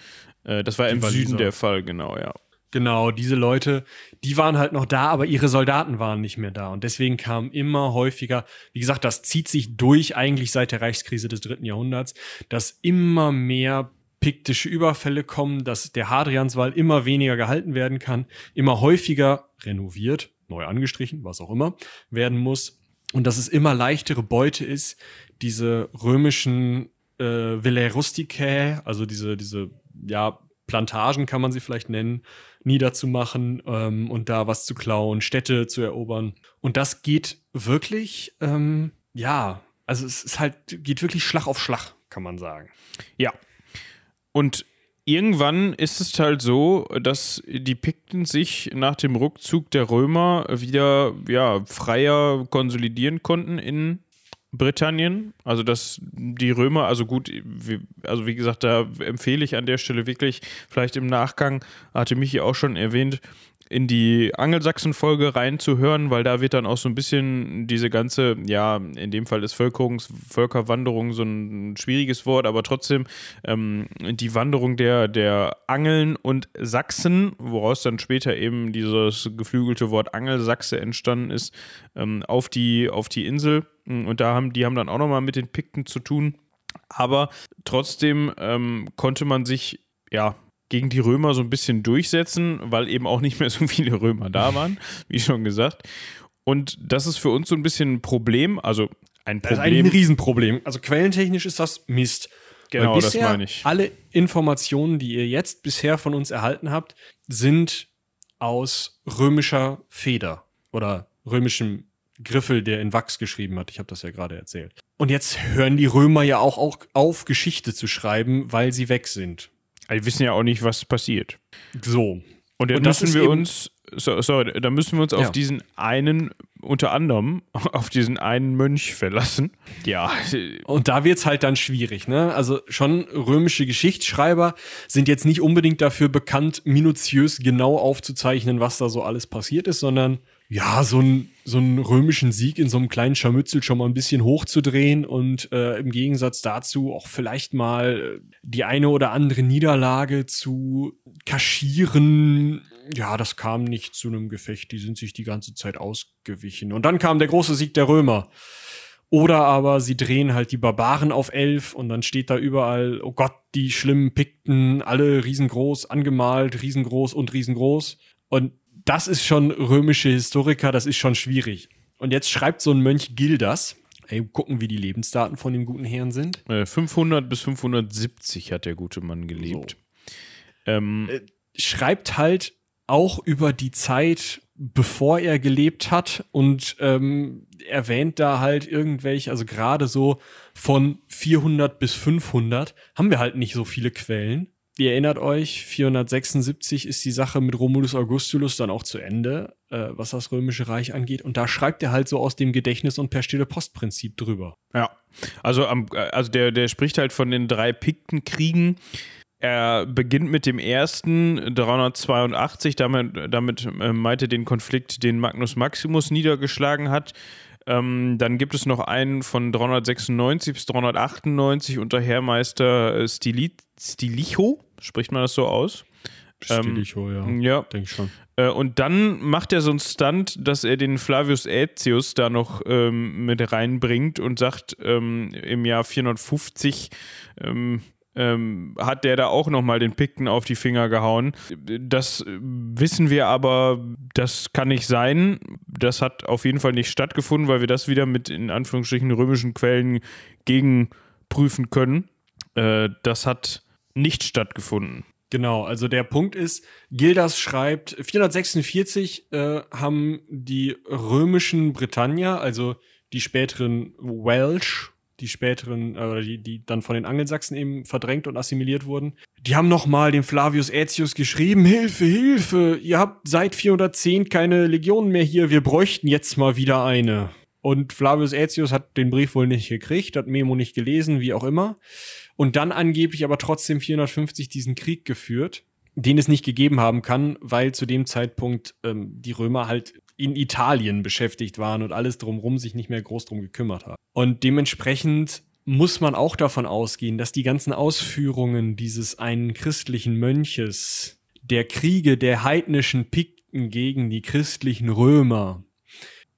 Speaker 1: äh, das war im Süden der Fall, genau, ja.
Speaker 2: Genau, diese Leute, die waren halt noch da, aber ihre Soldaten waren nicht mehr da. Und deswegen kam immer häufiger, wie gesagt, das zieht sich durch eigentlich seit der Reichskrise des dritten Jahrhunderts, dass immer mehr piktische Überfälle kommen, dass der Hadrianswall immer weniger gehalten werden kann, immer häufiger renoviert, neu angestrichen, was auch immer, werden muss. Und dass es immer leichtere Beute ist, diese römischen äh, Villae Rusticae, also diese, diese, ja, Plantagen kann man sie vielleicht nennen, niederzumachen ähm, und da was zu klauen, Städte zu erobern. Und das geht wirklich, ähm, ja, also es ist halt, geht wirklich Schlag auf Schlag, kann man sagen.
Speaker 1: Ja. Und irgendwann ist es halt so, dass die Pikten sich nach dem Rückzug der Römer wieder ja, freier konsolidieren konnten in Britannien. Also, dass die Römer, also gut, wie, also wie gesagt, da empfehle ich an der Stelle wirklich, vielleicht im Nachgang, hatte Michi auch schon erwähnt, in die Angelsachsen-Folge reinzuhören, weil da wird dann auch so ein bisschen diese ganze, ja, in dem Fall ist Völkerungs Völkerwanderung so ein schwieriges Wort, aber trotzdem ähm, die Wanderung der, der Angeln und Sachsen, woraus dann später eben dieses geflügelte Wort Angelsachse entstanden ist, ähm, auf, die, auf die Insel. Und da haben, die haben dann auch nochmal mit den Pikten zu tun. Aber trotzdem ähm, konnte man sich, ja, gegen die Römer so ein bisschen durchsetzen, weil eben auch nicht mehr so viele Römer da waren, wie schon gesagt. Und das ist für uns so ein bisschen ein Problem, also ein Problem. Das ist
Speaker 2: ein Riesenproblem. Also quellentechnisch ist das Mist.
Speaker 1: Genau, das meine ich.
Speaker 2: Alle Informationen, die ihr jetzt bisher von uns erhalten habt, sind aus römischer Feder. oder römischem Griffel, der in Wachs geschrieben hat. Ich habe das ja gerade erzählt. Und jetzt hören die Römer ja auch, auch auf, Geschichte zu schreiben, weil sie weg sind.
Speaker 1: Die wissen ja auch nicht, was passiert.
Speaker 2: So.
Speaker 1: Und dann müssen wir uns, so, sorry, da müssen wir uns
Speaker 2: Ja.
Speaker 1: auf diesen einen, unter anderem, auf diesen einen Mönch verlassen. Ja,
Speaker 2: Und da wird's halt dann schwierig, ne? Also schon römische Geschichtsschreiber sind jetzt nicht unbedingt dafür bekannt, minutiös genau aufzuzeichnen, was da so alles passiert ist, sondern ja, so einen so einen römischen Sieg in so einem kleinen Scharmützel schon mal ein bisschen hochzudrehen und äh, im Gegensatz dazu auch vielleicht mal äh, die eine oder andere Niederlage zu kaschieren. Ja, das kam nicht zu einem Gefecht, die sind sich die ganze Zeit ausgewichen. Und dann kam der große Sieg der Römer. Oder aber sie drehen halt die Barbaren auf elf und dann steht da überall, oh Gott, die schlimmen Pikten, alle riesengroß, angemalt, riesengroß und riesengroß. Und das ist schon römische Historiker, das ist schon schwierig. Und jetzt schreibt so ein Mönch Gildas, ey, gucken, wie die Lebensdaten von dem guten Herrn sind.
Speaker 1: äh, 500 bis 570 hat der gute Mann gelebt. Ähm,
Speaker 2: schreibt halt auch über die Zeit, bevor er gelebt hat und ähm, erwähnt da halt irgendwelche, also gerade so von 400 bis 500 haben wir halt nicht so viele Quellen. Ihr erinnert euch, 476 ist die Sache mit Romulus Augustulus dann auch zu Ende, äh, was das Römische Reich angeht. Und da schreibt er halt so aus dem Gedächtnis- und per stille Postprinzip drüber.
Speaker 1: Ja, also, am, also der, der spricht halt von den drei Piktenkriegen. Er beginnt mit dem ersten 382, damit, damit äh, meinte den Konflikt, den Magnus Maximus niedergeschlagen hat. Ähm, dann gibt es noch einen von 396 bis 398 unter Heermeister äh, Stili Stilicho, spricht man das so aus? Ähm,
Speaker 2: Stilicho, ja.
Speaker 1: Ja,
Speaker 2: Denke ich schon.
Speaker 1: äh, Und dann macht er so einen Stunt, dass er den Flavius Aetius da noch ähm, mit reinbringt und sagt, ähm, im Jahr 450 ähm, ähm, hat der da auch nochmal den Pikten auf die Finger gehauen. Das wissen wir aber, das kann nicht sein. Das hat auf jeden Fall nicht stattgefunden, weil wir das wieder mit in Anführungsstrichen römischen Quellen gegenprüfen können. Äh, das hat nicht stattgefunden.
Speaker 2: Genau, also der Punkt ist, Gildas schreibt, 446 äh, haben die römischen Britannier, also die späteren Welsh, die späteren, äh, die, die dann von den Angelsachsen eben verdrängt und assimiliert wurden, die haben nochmal dem Flavius Aetius geschrieben, Hilfe, Hilfe, ihr habt seit 410 keine Legionen mehr hier, wir bräuchten jetzt mal wieder eine. Und Flavius Aetius hat den Brief wohl nicht gekriegt, hat Memo nicht gelesen, wie auch immer. Und dann angeblich aber trotzdem 450 diesen Krieg geführt, den es nicht gegeben haben kann, weil zu dem Zeitpunkt ähm, die Römer halt in Italien beschäftigt waren und alles drumherum sich nicht mehr groß drum gekümmert haben. Und dementsprechend muss man auch davon ausgehen, dass die ganzen Ausführungen dieses einen christlichen Mönches, der Kriege der heidnischen Pikten gegen die christlichen Römer,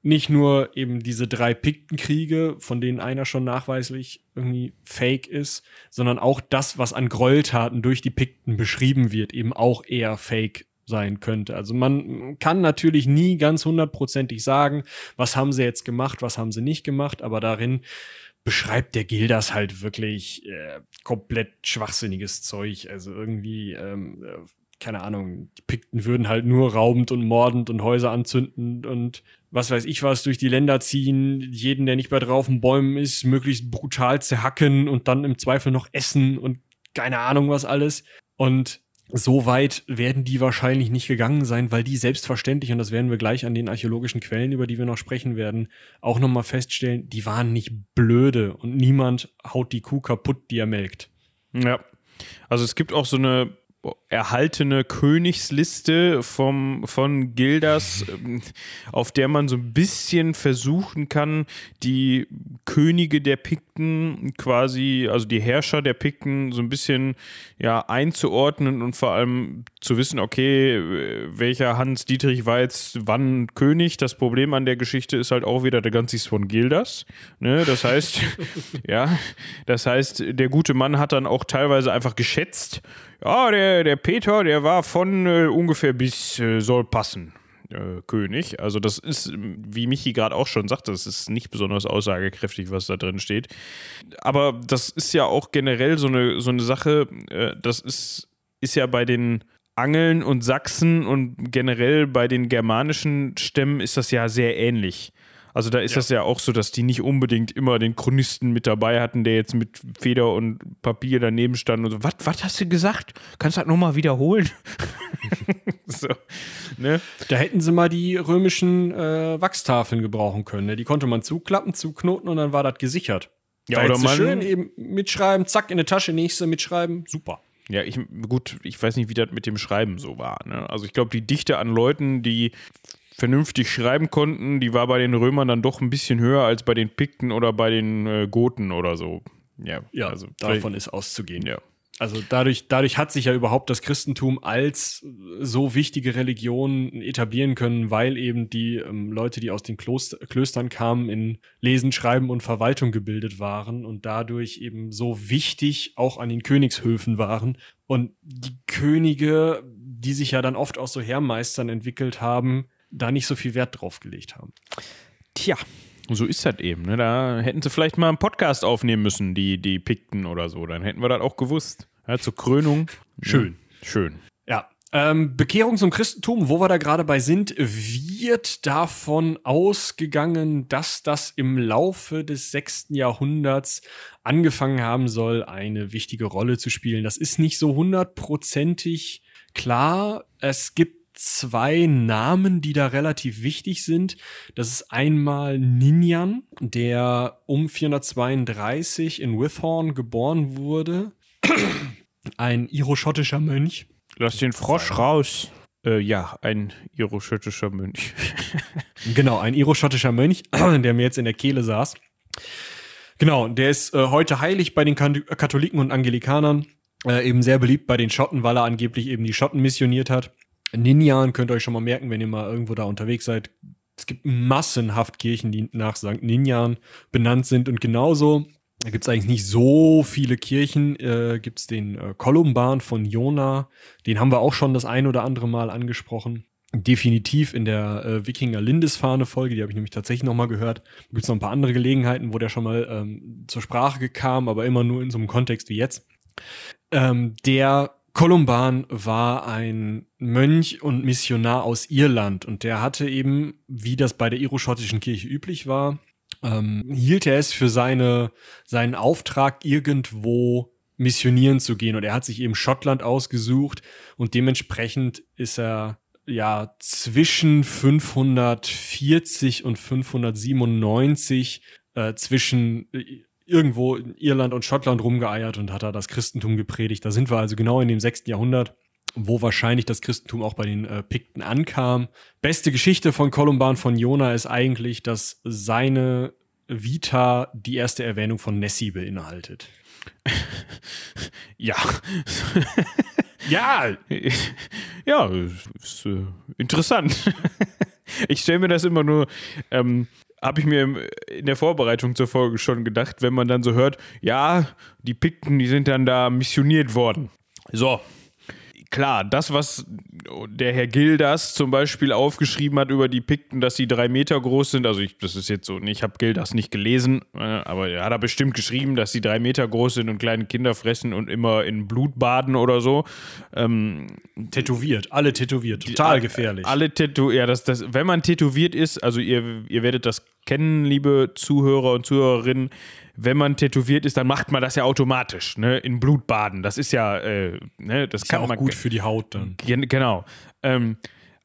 Speaker 2: nicht nur eben diese drei Piktenkriege, von denen einer schon nachweislich irgendwie fake ist, sondern auch das, was an Gräueltaten durch die Pikten beschrieben wird, eben auch eher fake sein könnte. Also man kann natürlich nie ganz hundertprozentig sagen, was haben sie jetzt gemacht, was haben sie nicht gemacht, aber darin beschreibt der Gildas halt wirklich äh, komplett schwachsinniges Zeug. Also irgendwie, ähm, äh, keine Ahnung, die Pikten würden halt nur raubend und mordend und Häuser anzünden und was weiß ich was durch die Länder ziehen, jeden, der nicht bei drauf in Bäumen ist, möglichst brutal zerhacken und dann im Zweifel noch essen und keine Ahnung was alles. Und so weit werden die wahrscheinlich nicht gegangen sein, weil die selbstverständlich, und das werden wir gleich an den archäologischen Quellen, über die wir noch sprechen werden, auch nochmal feststellen, die waren nicht blöde und niemand haut die Kuh kaputt, die er melkt.
Speaker 1: Ja. Also es gibt auch so eine erhaltene Königsliste vom, von Gildas, ähm, auf der man so ein bisschen versuchen kann, die Könige der Pikten quasi, also die Herrscher der Pikten so ein bisschen ja, einzuordnen und vor allem zu wissen, okay, welcher Hans Dietrich war jetzt wann König. Das Problem an der Geschichte ist halt auch wieder der ganze von Gildas. Ne? Das heißt, ja, das heißt, der gute Mann hat dann auch teilweise einfach geschätzt, ja, der, der Peter, der war von äh, ungefähr bis äh, soll passen. Äh, König. Also das ist, wie Michi gerade auch schon sagte, das ist nicht besonders aussagekräftig, was da drin steht. Aber das ist ja auch generell so eine, so eine Sache, äh, das ist, ist ja bei den Angeln und Sachsen und generell bei den germanischen Stämmen ist das ja sehr ähnlich. Also da ist ja. das ja auch so, dass die nicht unbedingt immer den Chronisten mit dabei hatten, der jetzt mit Feder und Papier daneben stand und so. Was, was hast du gesagt? Kannst du das nochmal wiederholen?
Speaker 2: so, ne? Da hätten sie mal die römischen äh, Wachstafeln gebrauchen können. Ne? Die konnte man zuklappen, zuknoten und dann war das gesichert. Ja, da oder man schön eben mitschreiben, zack, in die Tasche, nächste mitschreiben, super.
Speaker 1: Ja, ich, gut, ich weiß nicht, wie das mit dem Schreiben so war. Ne? Also ich glaube, die Dichte an Leuten, die vernünftig schreiben konnten, die war bei den Römern dann doch ein bisschen höher als bei den Pikten oder bei den äh, Goten oder so.
Speaker 2: Ja, ja also davon ist auszugehen. Ja. Also dadurch, dadurch hat sich ja überhaupt das Christentum als so wichtige Religion etablieren können, weil eben die ähm, Leute, die aus den Kloster, Klöstern kamen, in Lesen, Schreiben und Verwaltung gebildet waren und dadurch eben so wichtig auch an den Königshöfen waren. Und die Könige, die sich ja dann oft aus so Herrmeistern entwickelt haben, da nicht so viel Wert drauf gelegt haben.
Speaker 1: Tja, so ist das eben. Ne? Da hätten sie vielleicht mal einen Podcast aufnehmen müssen, die, die Pikten oder so. Dann hätten wir das auch gewusst. Ja, zur Krönung.
Speaker 2: Schön.
Speaker 1: Ja, schön.
Speaker 2: Ja. Ähm, Bekehrung zum Christentum, wo wir da gerade bei sind, wird davon ausgegangen, dass das im Laufe des 6. Jahrhunderts angefangen haben soll, eine wichtige Rolle zu spielen. Das ist nicht so hundertprozentig klar. Es gibt zwei Namen, die da relativ wichtig sind. Das ist einmal Ninjan, der um 432 in Withorn geboren wurde. Ein iroschottischer Mönch.
Speaker 1: Lass den Frosch raus. Äh, ja, ein iroschottischer Mönch.
Speaker 2: genau, ein iroschottischer Mönch, der mir jetzt in der Kehle saß. Genau, der ist äh, heute heilig bei den Katholiken und Angelikanern. Äh, eben sehr beliebt bei den Schotten, weil er angeblich eben die Schotten missioniert hat. Ninjan könnt ihr euch schon mal merken, wenn ihr mal irgendwo da unterwegs seid. Es gibt massenhaft Kirchen, die nach St. Ninjan benannt sind. Und genauso, gibt es eigentlich nicht so viele Kirchen, äh, gibt es den äh, Kolumban von Jona. Den haben wir auch schon das ein oder andere Mal angesprochen. Definitiv in der äh, Wikinger Lindisfahne-Folge, die habe ich nämlich tatsächlich nochmal gehört. Gibt es noch ein paar andere Gelegenheiten, wo der schon mal ähm, zur Sprache kam, aber immer nur in so einem Kontext wie jetzt. Ähm, der Kolumban war ein Mönch und Missionar aus Irland und der hatte eben, wie das bei der iroschottischen Kirche üblich war, ähm, hielt er es für seine, seinen Auftrag, irgendwo missionieren zu gehen. Und er hat sich eben Schottland ausgesucht und dementsprechend ist er ja zwischen 540 und 597 äh, zwischen irgendwo in Irland und Schottland rumgeeiert und hat da das Christentum gepredigt. Da sind wir also genau in dem sechsten Jahrhundert, wo wahrscheinlich das Christentum auch bei den äh, Pikten ankam. Beste Geschichte von Kolumban von Jona ist eigentlich, dass seine Vita die erste Erwähnung von Nessie beinhaltet.
Speaker 1: ja.
Speaker 2: ja.
Speaker 1: Ja, ist, äh, interessant. ich stelle mir das immer nur ähm, habe ich mir in der Vorbereitung zur Folge schon gedacht, wenn man dann so hört, ja, die Pikten, die sind dann da missioniert worden. So, klar, das, was der Herr Gildas zum Beispiel aufgeschrieben hat über die Pikten, dass sie drei Meter groß sind, also ich, das ist jetzt so, ich habe Gildas nicht gelesen, äh, aber er hat da bestimmt geschrieben, dass sie drei Meter groß sind und kleine Kinder fressen und immer in Blut baden oder so. Ähm,
Speaker 2: tätowiert, alle tätowiert, total die, gefährlich.
Speaker 1: Alle tätowiert, ja, das, das, wenn man tätowiert ist, also ihr, ihr werdet das kennen, liebe Zuhörer und Zuhörerinnen, wenn man tätowiert ist, dann macht man das ja automatisch, ne? In Blut baden. Das ist ja, äh, ne, das ist kann ja
Speaker 2: auch
Speaker 1: man
Speaker 2: gut für die Haut dann.
Speaker 1: Genau. Ähm,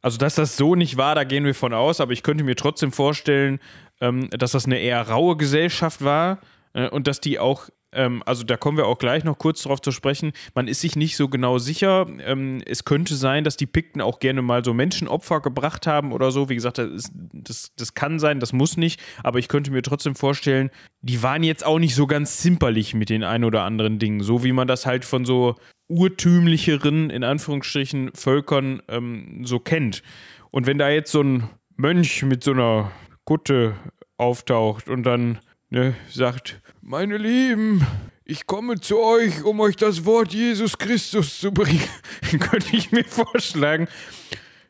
Speaker 1: also, dass das so nicht war, da gehen wir von aus, aber ich könnte mir trotzdem vorstellen, ähm, dass das eine eher raue Gesellschaft war äh, und dass die auch ähm, also da kommen wir auch gleich noch kurz darauf zu sprechen, man ist sich nicht so genau sicher. Ähm, es könnte sein, dass die Pikten auch gerne mal so Menschenopfer gebracht haben oder so. Wie gesagt, das, ist, das, das kann sein, das muss nicht, aber ich könnte mir trotzdem vorstellen, die waren jetzt auch nicht so ganz zimperlich mit den ein oder anderen Dingen, so wie man das halt von so urtümlicheren, in Anführungsstrichen, Völkern ähm, so kennt. Und wenn da jetzt so ein Mönch mit so einer Kutte auftaucht und dann ne, sagt, meine Lieben, ich komme zu euch, um euch das Wort Jesus Christus zu bringen, könnte ich mir vorschlagen,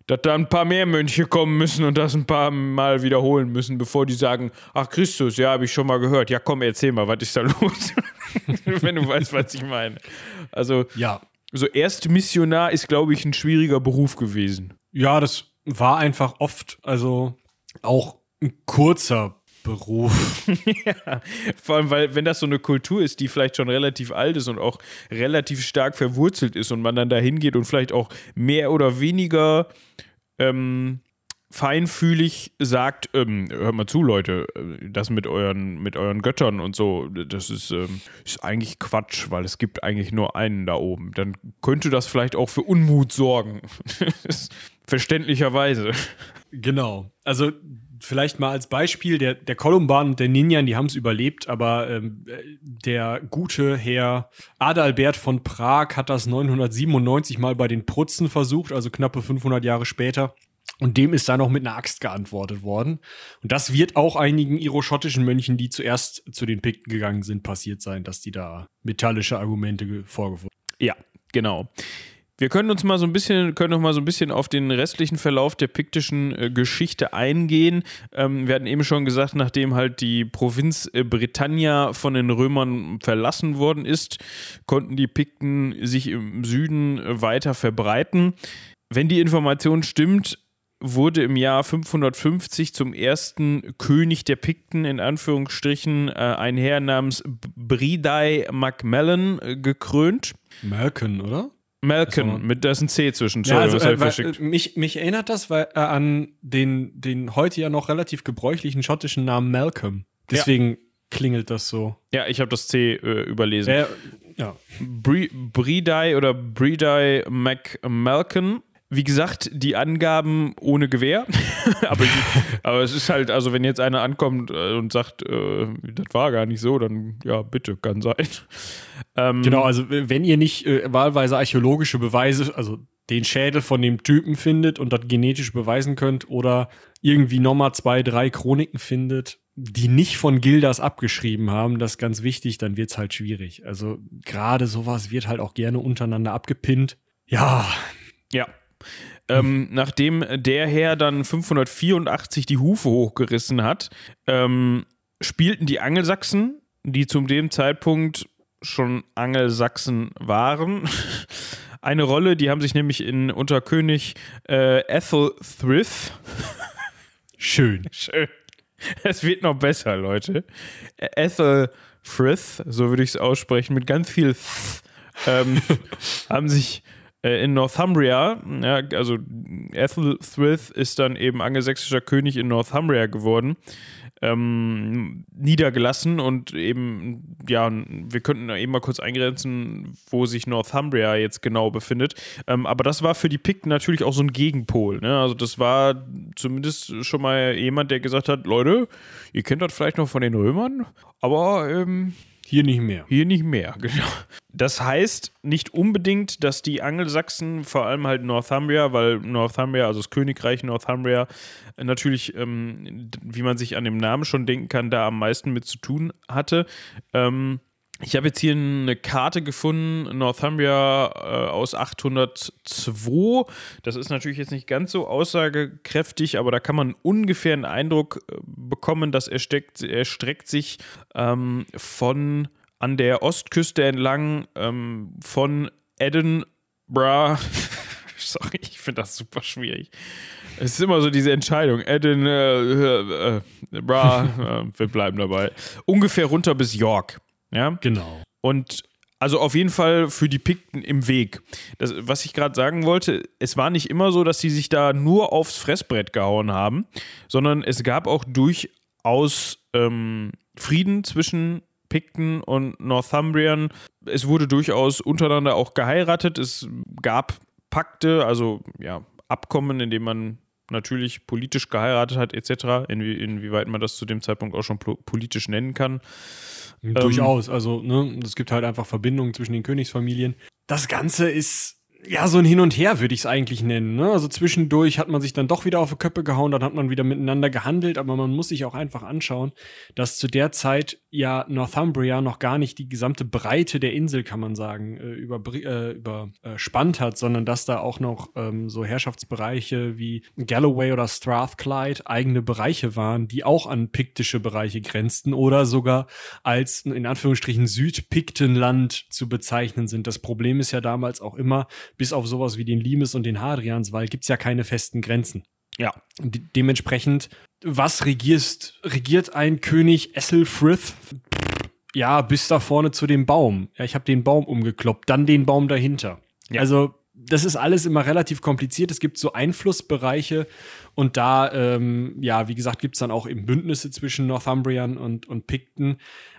Speaker 1: dass da ein paar mehr Mönche kommen müssen und das ein paar Mal wiederholen müssen, bevor die sagen, ach Christus, ja, habe ich schon mal gehört. Ja, komm, erzähl mal, was ist da los? Wenn du weißt, was ich meine. Also,
Speaker 2: ja.
Speaker 1: so Erstmissionar ist, glaube ich, ein schwieriger Beruf gewesen.
Speaker 2: Ja, das war einfach oft, also auch ein kurzer Beruf.
Speaker 1: ja, vor allem, weil, wenn das so eine Kultur ist, die vielleicht schon relativ alt ist und auch relativ stark verwurzelt ist und man dann da hingeht und vielleicht auch mehr oder weniger ähm, feinfühlig sagt, ähm, hört mal zu, Leute, äh, das mit euren, mit euren Göttern und so, das ist, ähm, ist eigentlich Quatsch, weil es gibt eigentlich nur einen da oben. Dann könnte das vielleicht auch für Unmut sorgen. Verständlicherweise.
Speaker 2: Genau. Also vielleicht mal als Beispiel, der, der Kolumban und der Ninjan, die haben es überlebt, aber ähm, der gute Herr Adalbert von Prag hat das 997 mal bei den Prutzen versucht, also knappe 500 Jahre später. Und dem ist da noch mit einer Axt geantwortet worden. Und das wird auch einigen iroschottischen Mönchen, die zuerst zu den Pikten gegangen sind, passiert sein, dass die da metallische Argumente vorgefunden haben.
Speaker 1: Ja, genau. Wir können uns mal so ein bisschen, können noch mal so ein bisschen auf den restlichen Verlauf der piktischen äh, Geschichte eingehen. Ähm, wir hatten eben schon gesagt, nachdem halt die Provinz äh, Britannia von den Römern verlassen worden ist, konnten die Pikten sich im Süden äh, weiter verbreiten. Wenn die Information stimmt, wurde im Jahr 550 zum ersten König der Pikten in Anführungsstrichen äh, ein Herr namens Bridai Macmillan äh, gekrönt.
Speaker 2: Malcolm, oder?
Speaker 1: Malcolm, mit da ist ein C zwischen.
Speaker 2: Ja, also, äh, weil, mich, mich erinnert das weil, äh, an den, den heute ja noch relativ gebräuchlichen schottischen Namen Malcolm. Deswegen ja. klingelt das so.
Speaker 1: Ja, ich habe das C äh, überlesen.
Speaker 2: Äh, ja.
Speaker 1: Bridai oder Bridai McMalcolm wie gesagt, die Angaben ohne Gewehr. aber, aber, es ist halt, also wenn jetzt einer ankommt äh, und sagt, äh, das war gar nicht so, dann ja, bitte, kann sein.
Speaker 2: Ähm, genau, also wenn ihr nicht äh, wahlweise archäologische Beweise, also den Schädel von dem Typen findet und das genetisch beweisen könnt oder irgendwie nochmal zwei, drei Chroniken findet, die nicht von Gildas abgeschrieben haben, das ist ganz wichtig, dann wird es halt schwierig. Also gerade sowas wird halt auch gerne untereinander abgepinnt. Ja.
Speaker 1: Ja, ähm, nachdem der Herr dann 584 die Hufe hochgerissen hat, ähm, spielten die Angelsachsen, die zu dem Zeitpunkt schon Angelsachsen waren, eine Rolle. Die haben sich nämlich in unter König äh, Ethelthryth
Speaker 2: Schön.
Speaker 1: Schön. Es wird noch besser, Leute. Ethelfrith, so würde ich es aussprechen, mit ganz viel ähm, haben sich in Northumbria, ja, also Ethelthryth ist dann eben angelsächsischer König in Northumbria geworden, ähm, niedergelassen und eben, ja, wir könnten eben mal kurz eingrenzen, wo sich Northumbria jetzt genau befindet. Ähm, aber das war für die Pikten natürlich auch so ein Gegenpol. Ne? Also das war zumindest schon mal jemand, der gesagt hat, Leute, ihr kennt das vielleicht noch von den Römern, aber ähm,
Speaker 2: hier nicht mehr.
Speaker 1: Hier nicht mehr, genau. Das heißt nicht unbedingt, dass die Angelsachsen, vor allem halt Northumbria, weil Northumbria, also das Königreich Northumbria, natürlich, ähm, wie man sich an dem Namen schon denken kann, da am meisten mit zu tun hatte. Ähm, ich habe jetzt hier eine Karte gefunden, Northumbria äh, aus 802. Das ist natürlich jetzt nicht ganz so aussagekräftig, aber da kann man ungefähr einen Eindruck äh, bekommen, dass er, steckt, er streckt sich ähm, von an der Ostküste entlang ähm, von Edinburgh. Sorry, ich finde das super schwierig. Es ist immer so diese Entscheidung. Edinburgh, äh, äh, äh, wir bleiben dabei. Ungefähr runter bis York. Ja,
Speaker 2: genau.
Speaker 1: Und also auf jeden Fall für die Pikten im Weg. Das, was ich gerade sagen wollte, es war nicht immer so, dass sie sich da nur aufs Fressbrett gehauen haben, sondern es gab auch durchaus ähm, Frieden zwischen Pikten und Northumbrian. Es wurde durchaus untereinander auch geheiratet. Es gab Pakte, also ja, Abkommen, in denen man natürlich politisch geheiratet hat, etc., Inwie inwieweit man das zu dem Zeitpunkt auch schon politisch nennen kann.
Speaker 2: Durchaus, also ne, es gibt halt einfach Verbindungen zwischen den Königsfamilien. Das Ganze ist ja, so ein Hin und Her würde ich es eigentlich nennen. Ne? Also zwischendurch hat man sich dann doch wieder auf die Köppe gehauen, dann hat man wieder miteinander gehandelt, aber man muss sich auch einfach anschauen, dass zu der Zeit ja Northumbria noch gar nicht die gesamte Breite der Insel, kann man sagen, äh, über, äh, überspannt hat, sondern dass da auch noch ähm, so Herrschaftsbereiche wie Galloway oder Strathclyde eigene Bereiche waren, die auch an piktische Bereiche grenzten oder sogar als in Anführungsstrichen Südpiktenland zu bezeichnen sind. Das Problem ist ja damals auch immer, bis auf sowas wie den Limes und den Hadrianswall gibt es ja keine festen Grenzen.
Speaker 1: Ja.
Speaker 2: De dementsprechend, was regierst, regiert ein König Esselfrith? Ja, bis da vorne zu dem Baum. Ja, ich habe den Baum umgekloppt, dann den Baum dahinter. Ja. Also, das ist alles immer relativ kompliziert. Es gibt so Einflussbereiche und da, ähm, ja, wie gesagt, gibt es dann auch eben Bündnisse zwischen Northumbrian und, und Picten.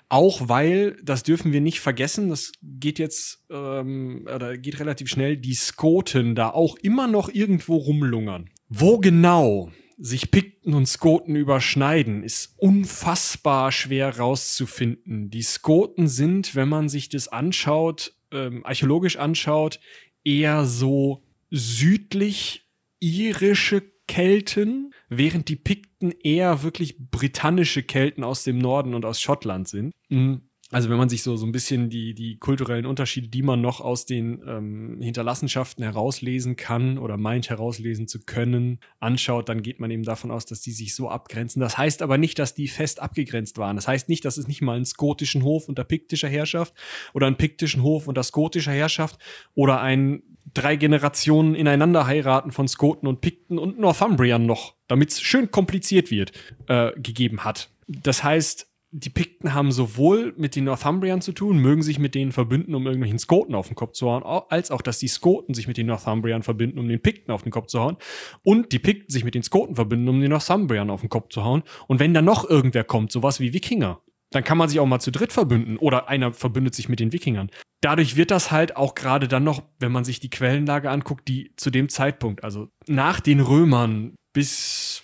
Speaker 2: Auch weil, das dürfen wir nicht vergessen, das geht jetzt ähm, oder geht relativ schnell, die Skoten da auch immer noch irgendwo rumlungern. Wo genau sich Pikten und Skoten überschneiden, ist unfassbar schwer rauszufinden. Die Skoten sind, wenn man sich das anschaut, ähm, archäologisch anschaut, eher so südlich irische Kelten, während die Pikten eher wirklich britannische Kelten aus dem Norden und aus Schottland sind. Mhm. Also wenn man sich so, so ein bisschen die, die kulturellen Unterschiede, die man noch aus den ähm, Hinterlassenschaften herauslesen kann oder meint herauslesen zu können, anschaut, dann geht man eben davon aus, dass die sich so abgrenzen. Das heißt aber nicht, dass die fest abgegrenzt waren. Das heißt nicht, dass es nicht mal einen skotischen Hof unter piktischer Herrschaft oder einen piktischen Hof unter skotischer Herrschaft oder ein drei Generationen ineinander heiraten von Skoten und Pikten und Northumbrian noch, damit es schön kompliziert wird, äh, gegeben hat. Das heißt, die Pikten haben sowohl mit den Northumbrian zu tun, mögen sich mit denen verbünden, um irgendwelchen Skoten auf den Kopf zu hauen, als auch, dass die Skoten sich mit den Northumbrian verbinden, um den Pikten auf den Kopf zu hauen. Und die Pikten sich mit den Skoten verbinden, um den Northumbrian auf den Kopf zu hauen. Und wenn dann noch irgendwer kommt, sowas wie Wikinger, dann kann man sich auch mal zu dritt verbünden oder einer verbündet sich mit den Wikingern. Dadurch wird das halt auch gerade dann noch, wenn man sich die Quellenlage anguckt, die zu dem Zeitpunkt, also nach den Römern bis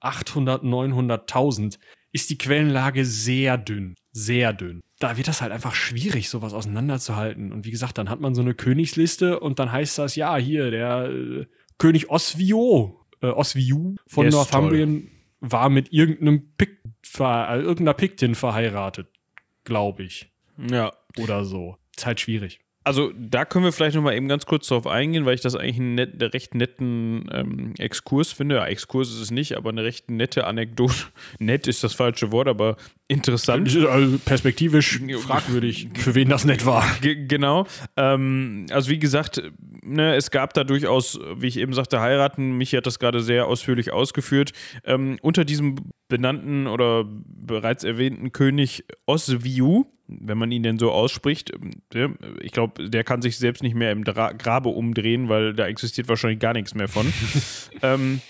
Speaker 2: 800, 900.000, ist die Quellenlage sehr dünn, sehr dünn. Da wird das halt einfach schwierig, sowas auseinanderzuhalten. Und wie gesagt, dann hat man so eine Königsliste und dann heißt das, ja, hier, der äh, König Oswio, äh, Oswiu von Northumbrien war mit irgendeinem Pick, äh, irgendeiner Piktin verheiratet, glaube ich.
Speaker 1: Ja.
Speaker 2: Oder so. Ist halt schwierig.
Speaker 1: Also da können wir vielleicht noch mal eben ganz kurz drauf eingehen, weil ich das eigentlich einen net, recht netten ähm, Exkurs finde. Ja, Exkurs ist es nicht, aber eine recht nette Anekdote. nett ist das falsche Wort, aber interessant.
Speaker 2: Also perspektivisch fragwürdig, für wen das nett war.
Speaker 1: G genau. Ähm, also wie gesagt, ne, es gab da durchaus, wie ich eben sagte, heiraten. Michi hat das gerade sehr ausführlich ausgeführt. Ähm, unter diesem benannten oder bereits erwähnten König Oswiu, wenn man ihn denn so ausspricht, ähm, ich glaube, der kann sich selbst nicht mehr im Dra Grabe umdrehen, weil da existiert wahrscheinlich gar nichts mehr von. ähm,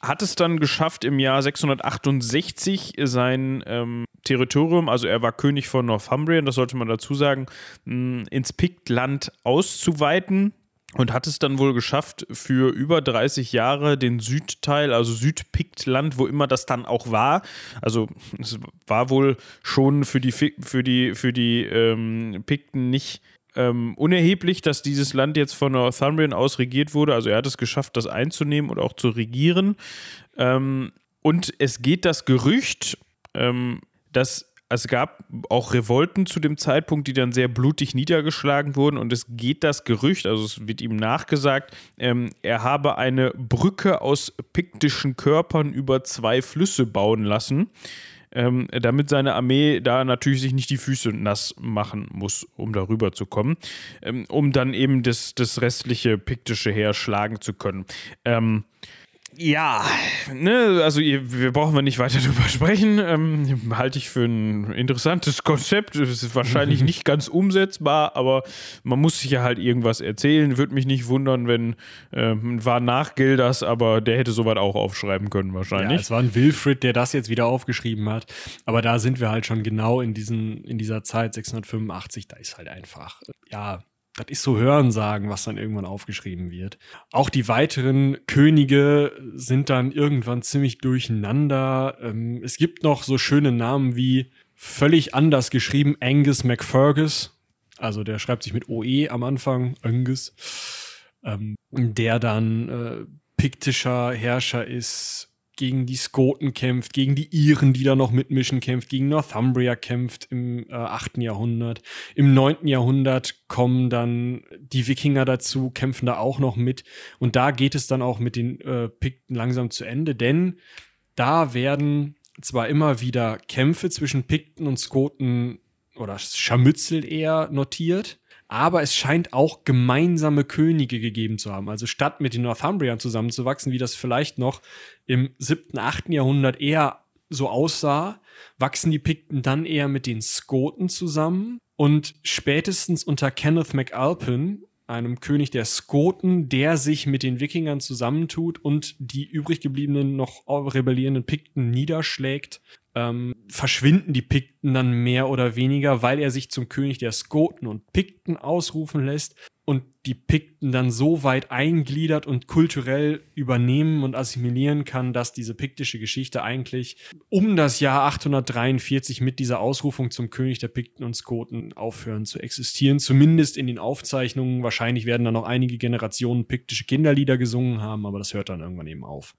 Speaker 1: hat es dann geschafft, im Jahr 668 sein ähm, Territorium, also er war König von Northumbrien, das sollte man dazu sagen, ins Piktland auszuweiten und hat es dann wohl geschafft, für über 30 Jahre den Südteil, also Südpiktland, wo immer das dann auch war, also es war wohl schon für die, für die, für die ähm, Pikten nicht ähm, unerheblich, dass dieses Land jetzt von Northumbrian aus regiert wurde. Also er hat es geschafft, das einzunehmen und auch zu regieren. Ähm, und es geht das Gerücht, ähm, dass es gab auch Revolten zu dem Zeitpunkt, die dann sehr blutig niedergeschlagen wurden. Und es geht das Gerücht, also es wird ihm nachgesagt, ähm, er habe eine Brücke aus piktischen Körpern über zwei Flüsse bauen lassen. Ähm, damit seine Armee da natürlich sich nicht die Füße nass machen muss, um darüber zu kommen, ähm, um dann eben das, das restliche piktische Heer schlagen zu können. Ähm, ja, ne, also wir brauchen wir nicht weiter darüber sprechen. Ähm, halte ich für ein interessantes Konzept. Es ist wahrscheinlich nicht ganz umsetzbar, aber man muss sich ja halt irgendwas erzählen. Würde mich nicht wundern, wenn ähm, war nach Gildas, aber der hätte soweit auch aufschreiben können wahrscheinlich. Ja,
Speaker 2: es war ein Wilfrid, der das jetzt wieder aufgeschrieben hat. Aber da sind wir halt schon genau in diesen in dieser Zeit 685. Da ist halt einfach ja das ist so Hörensagen, was dann irgendwann aufgeschrieben wird. Auch die weiteren Könige sind dann irgendwann ziemlich durcheinander. Ähm, es gibt noch so schöne Namen wie völlig anders geschrieben Angus MacFergus. Also der schreibt sich mit OE am Anfang, Angus. ähm, der dann äh, piktischer Herrscher ist, gegen die Skoten kämpft, gegen die Iren, die da noch mitmischen, kämpft, gegen Northumbria kämpft im äh, 8. Jahrhundert. Im 9. Jahrhundert kommen dann die Wikinger dazu, kämpfen da auch noch mit. Und da geht es dann auch mit den äh, Pikten langsam zu Ende, denn da werden zwar immer wieder Kämpfe zwischen Pikten und Skoten oder Scharmützel eher notiert, aber es scheint auch gemeinsame Könige gegeben zu haben. Also statt mit den Northumbriern zusammenzuwachsen, wie das vielleicht noch im siebten, achten Jahrhundert eher so aussah, wachsen die Pikten dann eher mit den Skoten zusammen. Und spätestens unter Kenneth MacAlpin, einem König der Skoten, der sich mit den Wikingern zusammentut und die übrig gebliebenen noch rebellierenden Pikten niederschlägt, ähm, verschwinden die Pikten dann mehr oder weniger, weil er sich zum König der Skoten und Pikten ausrufen lässt und die Pikten dann so weit eingliedert und kulturell übernehmen und assimilieren kann, dass diese piktische Geschichte eigentlich um das Jahr 843 mit dieser Ausrufung zum König der Pikten und Skoten aufhören zu existieren. Zumindest in den Aufzeichnungen. Wahrscheinlich werden dann noch einige Generationen piktische Kinderlieder gesungen haben, aber das hört dann irgendwann eben auf.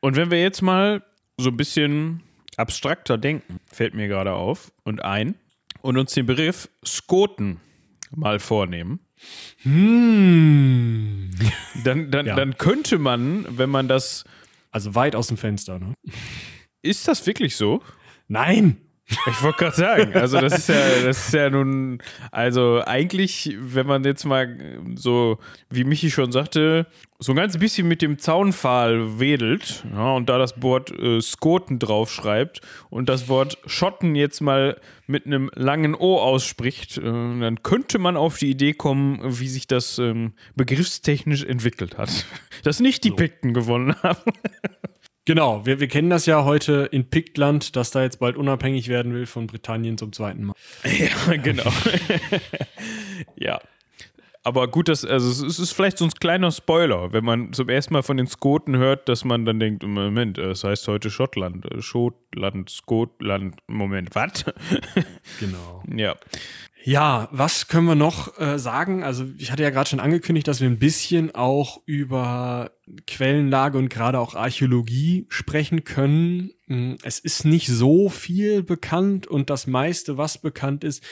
Speaker 1: Und wenn wir jetzt mal so ein bisschen abstrakter denken, fällt mir gerade auf und ein, und uns den Begriff Skoten mal vornehmen,
Speaker 2: hm.
Speaker 1: dann, dann, ja. dann könnte man, wenn man das.
Speaker 2: Also weit aus dem Fenster, ne?
Speaker 1: Ist das wirklich so?
Speaker 2: Nein!
Speaker 1: Ich wollte gerade sagen, also das ist ja, das ist ja nun, also eigentlich, wenn man jetzt mal so, wie Michi schon sagte, so ein ganz bisschen mit dem Zaunpfahl wedelt ja, und da das Wort äh, Skoten draufschreibt und das Wort Schotten jetzt mal mit einem langen O ausspricht, äh, dann könnte man auf die Idee kommen, wie sich das ähm, begriffstechnisch entwickelt hat. Dass nicht die so. Pikten gewonnen haben.
Speaker 2: Genau, wir, wir kennen das ja heute in Piktland, dass da jetzt bald unabhängig werden will von Britannien zum zweiten Mal.
Speaker 1: Ja, genau. ja. Aber gut, das, also es ist vielleicht so ein kleiner Spoiler, wenn man zum ersten Mal von den Skoten hört, dass man dann denkt, Moment, es heißt heute Schottland, äh, Schottland, Skotland, Moment, was?
Speaker 2: Genau.
Speaker 1: Ja.
Speaker 2: Ja, was können wir noch äh, sagen? Also ich hatte ja gerade schon angekündigt, dass wir ein bisschen auch über Quellenlage und gerade auch Archäologie sprechen können. Hm, es ist nicht so viel bekannt und das meiste, was bekannt ist,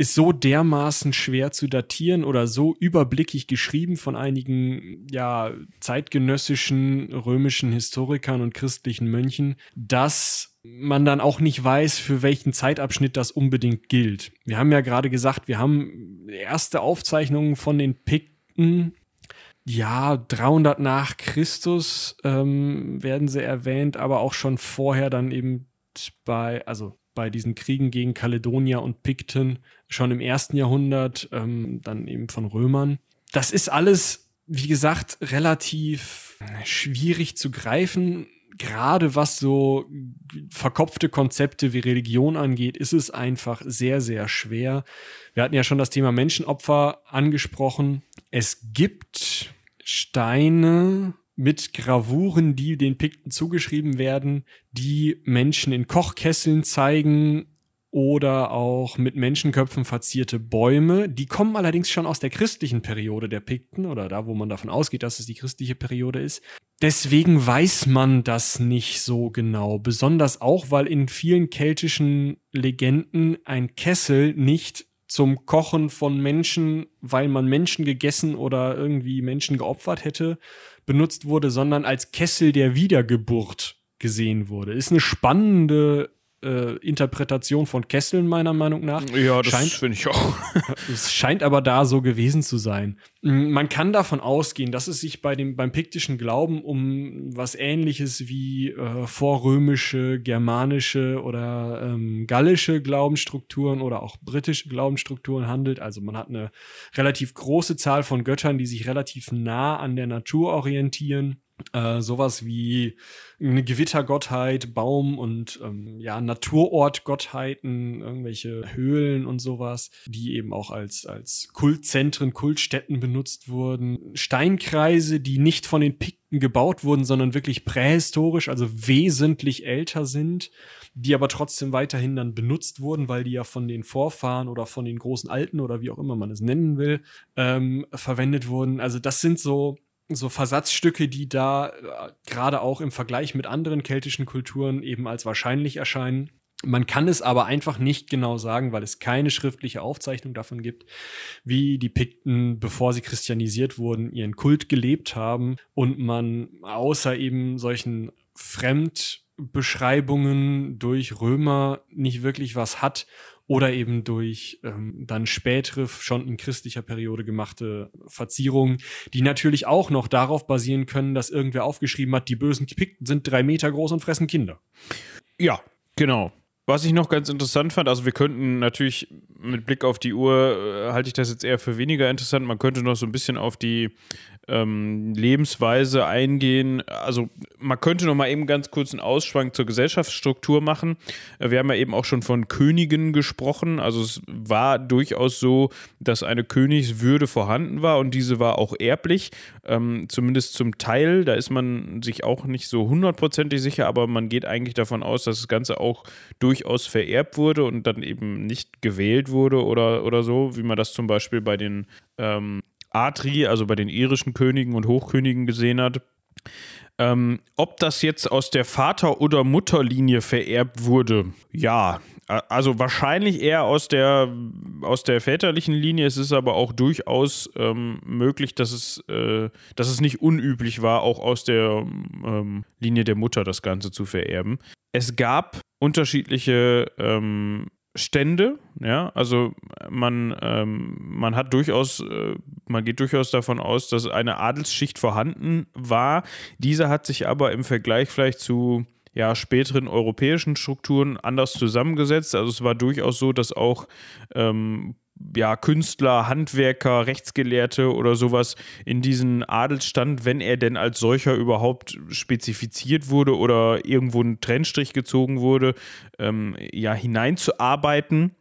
Speaker 2: ist so dermaßen schwer zu datieren oder so überblickig geschrieben von einigen ja zeitgenössischen römischen Historikern und christlichen Mönchen, dass man dann auch nicht weiß, für welchen Zeitabschnitt das unbedingt gilt. Wir haben ja gerade gesagt, wir haben erste Aufzeichnungen von den Pikten. Ja, 300 nach Christus ähm, werden sie erwähnt, aber auch schon vorher dann eben bei, also bei diesen Kriegen gegen Kaledonier und Pikten schon im ersten Jahrhundert, ähm, dann eben von Römern. Das ist alles, wie gesagt, relativ schwierig zu greifen. Gerade was so verkopfte Konzepte wie Religion angeht, ist es einfach sehr, sehr schwer. Wir hatten ja schon das Thema Menschenopfer angesprochen. Es gibt Steine, mit Gravuren, die den Pikten zugeschrieben werden, die Menschen in Kochkesseln zeigen oder auch mit Menschenköpfen verzierte Bäume. Die kommen allerdings schon aus der christlichen Periode der Pikten oder da, wo man davon ausgeht, dass es die christliche Periode ist. Deswegen weiß man das nicht so genau. Besonders auch, weil in vielen keltischen Legenden ein Kessel nicht zum Kochen von Menschen, weil man Menschen gegessen oder irgendwie Menschen geopfert hätte, benutzt wurde, sondern als Kessel der Wiedergeburt gesehen wurde. Ist eine spannende äh, Interpretation von Kesseln, meiner Meinung nach.
Speaker 1: Ja, das finde ich auch.
Speaker 2: es scheint aber da so gewesen zu sein. Mm, man kann davon ausgehen, dass es sich bei dem, beim piktischen Glauben um was ähnliches wie äh, vorrömische, germanische oder ähm, gallische Glaubensstrukturen oder auch britische Glaubensstrukturen handelt. Also man hat eine relativ große Zahl von Göttern, die sich relativ nah an der Natur orientieren äh, sowas wie eine Gewittergottheit, Baum und ähm, ja, Naturortgottheiten, irgendwelche Höhlen und sowas, die eben auch als, als Kultzentren, Kultstätten benutzt wurden. Steinkreise, die nicht von den Pikten gebaut wurden, sondern wirklich prähistorisch, also wesentlich älter sind, die aber trotzdem weiterhin dann benutzt wurden, weil die ja von den Vorfahren oder von den großen Alten oder wie auch immer man es nennen will, ähm, verwendet wurden. Also das sind so so Versatzstücke, die da äh, gerade auch im Vergleich mit anderen keltischen Kulturen eben als wahrscheinlich erscheinen. Man kann es aber einfach nicht genau sagen, weil es keine schriftliche Aufzeichnung davon gibt, wie die Pikten, bevor sie christianisiert wurden, ihren Kult gelebt haben und man außer eben solchen Fremdbeschreibungen durch Römer nicht wirklich was hat oder eben durch ähm, dann spätere, schon in christlicher Periode gemachte Verzierungen, die natürlich auch noch darauf basieren können, dass irgendwer aufgeschrieben hat, die bösen Pikten sind drei Meter groß und fressen Kinder.
Speaker 1: Ja, genau. Was ich noch ganz interessant fand, also wir könnten natürlich mit Blick auf die Uhr, äh, halte ich das jetzt eher für weniger interessant. Man könnte noch so ein bisschen auf die ähm, Lebensweise eingehen. Also man könnte noch mal eben ganz kurz einen Ausschwank zur Gesellschaftsstruktur machen. Äh, wir haben ja eben auch schon von Königen gesprochen. Also es war durchaus so, dass eine Königswürde vorhanden war und diese war auch erblich, ähm, zumindest zum Teil. Da ist man sich auch nicht so hundertprozentig sicher, aber man geht eigentlich davon aus, dass das Ganze auch durchaus vererbt wurde und dann eben nicht gewählt wurde oder, oder so, wie man das zum Beispiel bei den ähm, Atri, also bei den irischen Königen und Hochkönigen gesehen hat. Ähm, ob das jetzt aus der Vater- oder Mutterlinie vererbt wurde, ja, also wahrscheinlich eher aus der, aus der väterlichen Linie. Es ist aber auch durchaus ähm, möglich, dass es, äh, dass es nicht unüblich war, auch aus der ähm, Linie der Mutter das Ganze zu vererben. Es gab unterschiedliche ähm, Stände, ja, also man, ähm, man hat durchaus, äh, man geht durchaus davon aus, dass eine Adelsschicht vorhanden war. Diese hat sich aber im Vergleich vielleicht zu ja, späteren europäischen Strukturen anders zusammengesetzt. Also es war durchaus so, dass auch ähm, ja, Künstler, Handwerker, Rechtsgelehrte oder sowas in diesen Adelsstand, wenn er denn als solcher überhaupt spezifiziert wurde oder irgendwo ein Trennstrich gezogen wurde, ähm, ja, hineinzuarbeiten.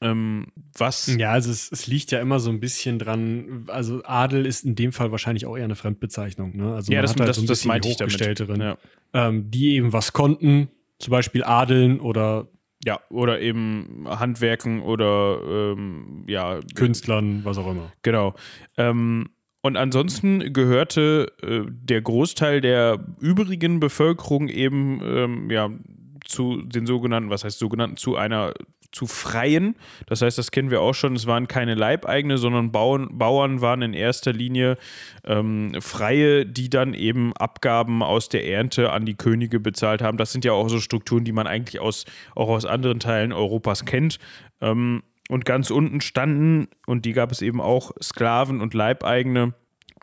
Speaker 1: Ähm, was.
Speaker 2: Ja, also es, es, liegt ja immer so ein bisschen dran, also Adel ist in dem Fall wahrscheinlich auch eher eine Fremdbezeichnung. Ne? Also
Speaker 1: ja, das,
Speaker 2: halt
Speaker 1: das, so das meinte ich damit.
Speaker 2: Ja. Ähm, die eben was konnten, zum Beispiel adeln oder
Speaker 1: ja, oder eben Handwerken oder ähm, ja.
Speaker 2: Künstlern, was auch immer.
Speaker 1: Genau. Ähm, und ansonsten gehörte äh, der Großteil der übrigen Bevölkerung eben ähm, ja, zu den sogenannten, was heißt sogenannten, zu einer zu Freien. Das heißt, das kennen wir auch schon, es waren keine Leibeigene, sondern Bauern, Bauern waren in erster Linie ähm, Freie, die dann eben Abgaben aus der Ernte an die Könige bezahlt haben. Das sind ja auch so Strukturen, die man eigentlich aus, auch aus anderen Teilen Europas kennt. Ähm, und ganz unten standen, und die gab es eben auch, Sklaven und Leibeigene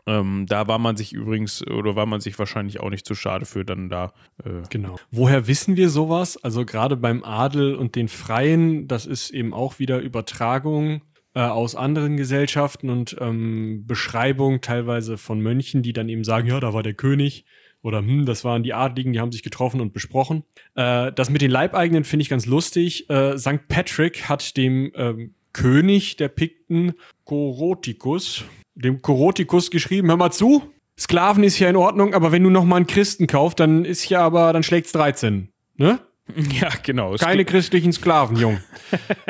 Speaker 1: ähm, da war man sich übrigens oder war man sich wahrscheinlich auch nicht zu schade für dann da.
Speaker 2: Äh genau. Woher wissen wir sowas? Also gerade beim Adel und den Freien, das ist eben auch wieder Übertragung äh, aus anderen Gesellschaften und ähm, Beschreibung teilweise von Mönchen, die dann eben sagen, ja, da war der König oder hm, das waren die Adligen, die haben sich getroffen und besprochen. Äh, das mit den Leibeigenen finde ich ganz lustig. Äh, St. Patrick hat dem ähm, König der Pikten, Korotikus, dem Korotikus geschrieben, hör mal zu, Sklaven ist ja in Ordnung, aber wenn du noch mal einen Christen kaufst, dann ist ja aber, dann schlägt's 13, ne?
Speaker 1: Ja, genau.
Speaker 2: Keine christlichen Sklaven, Jung.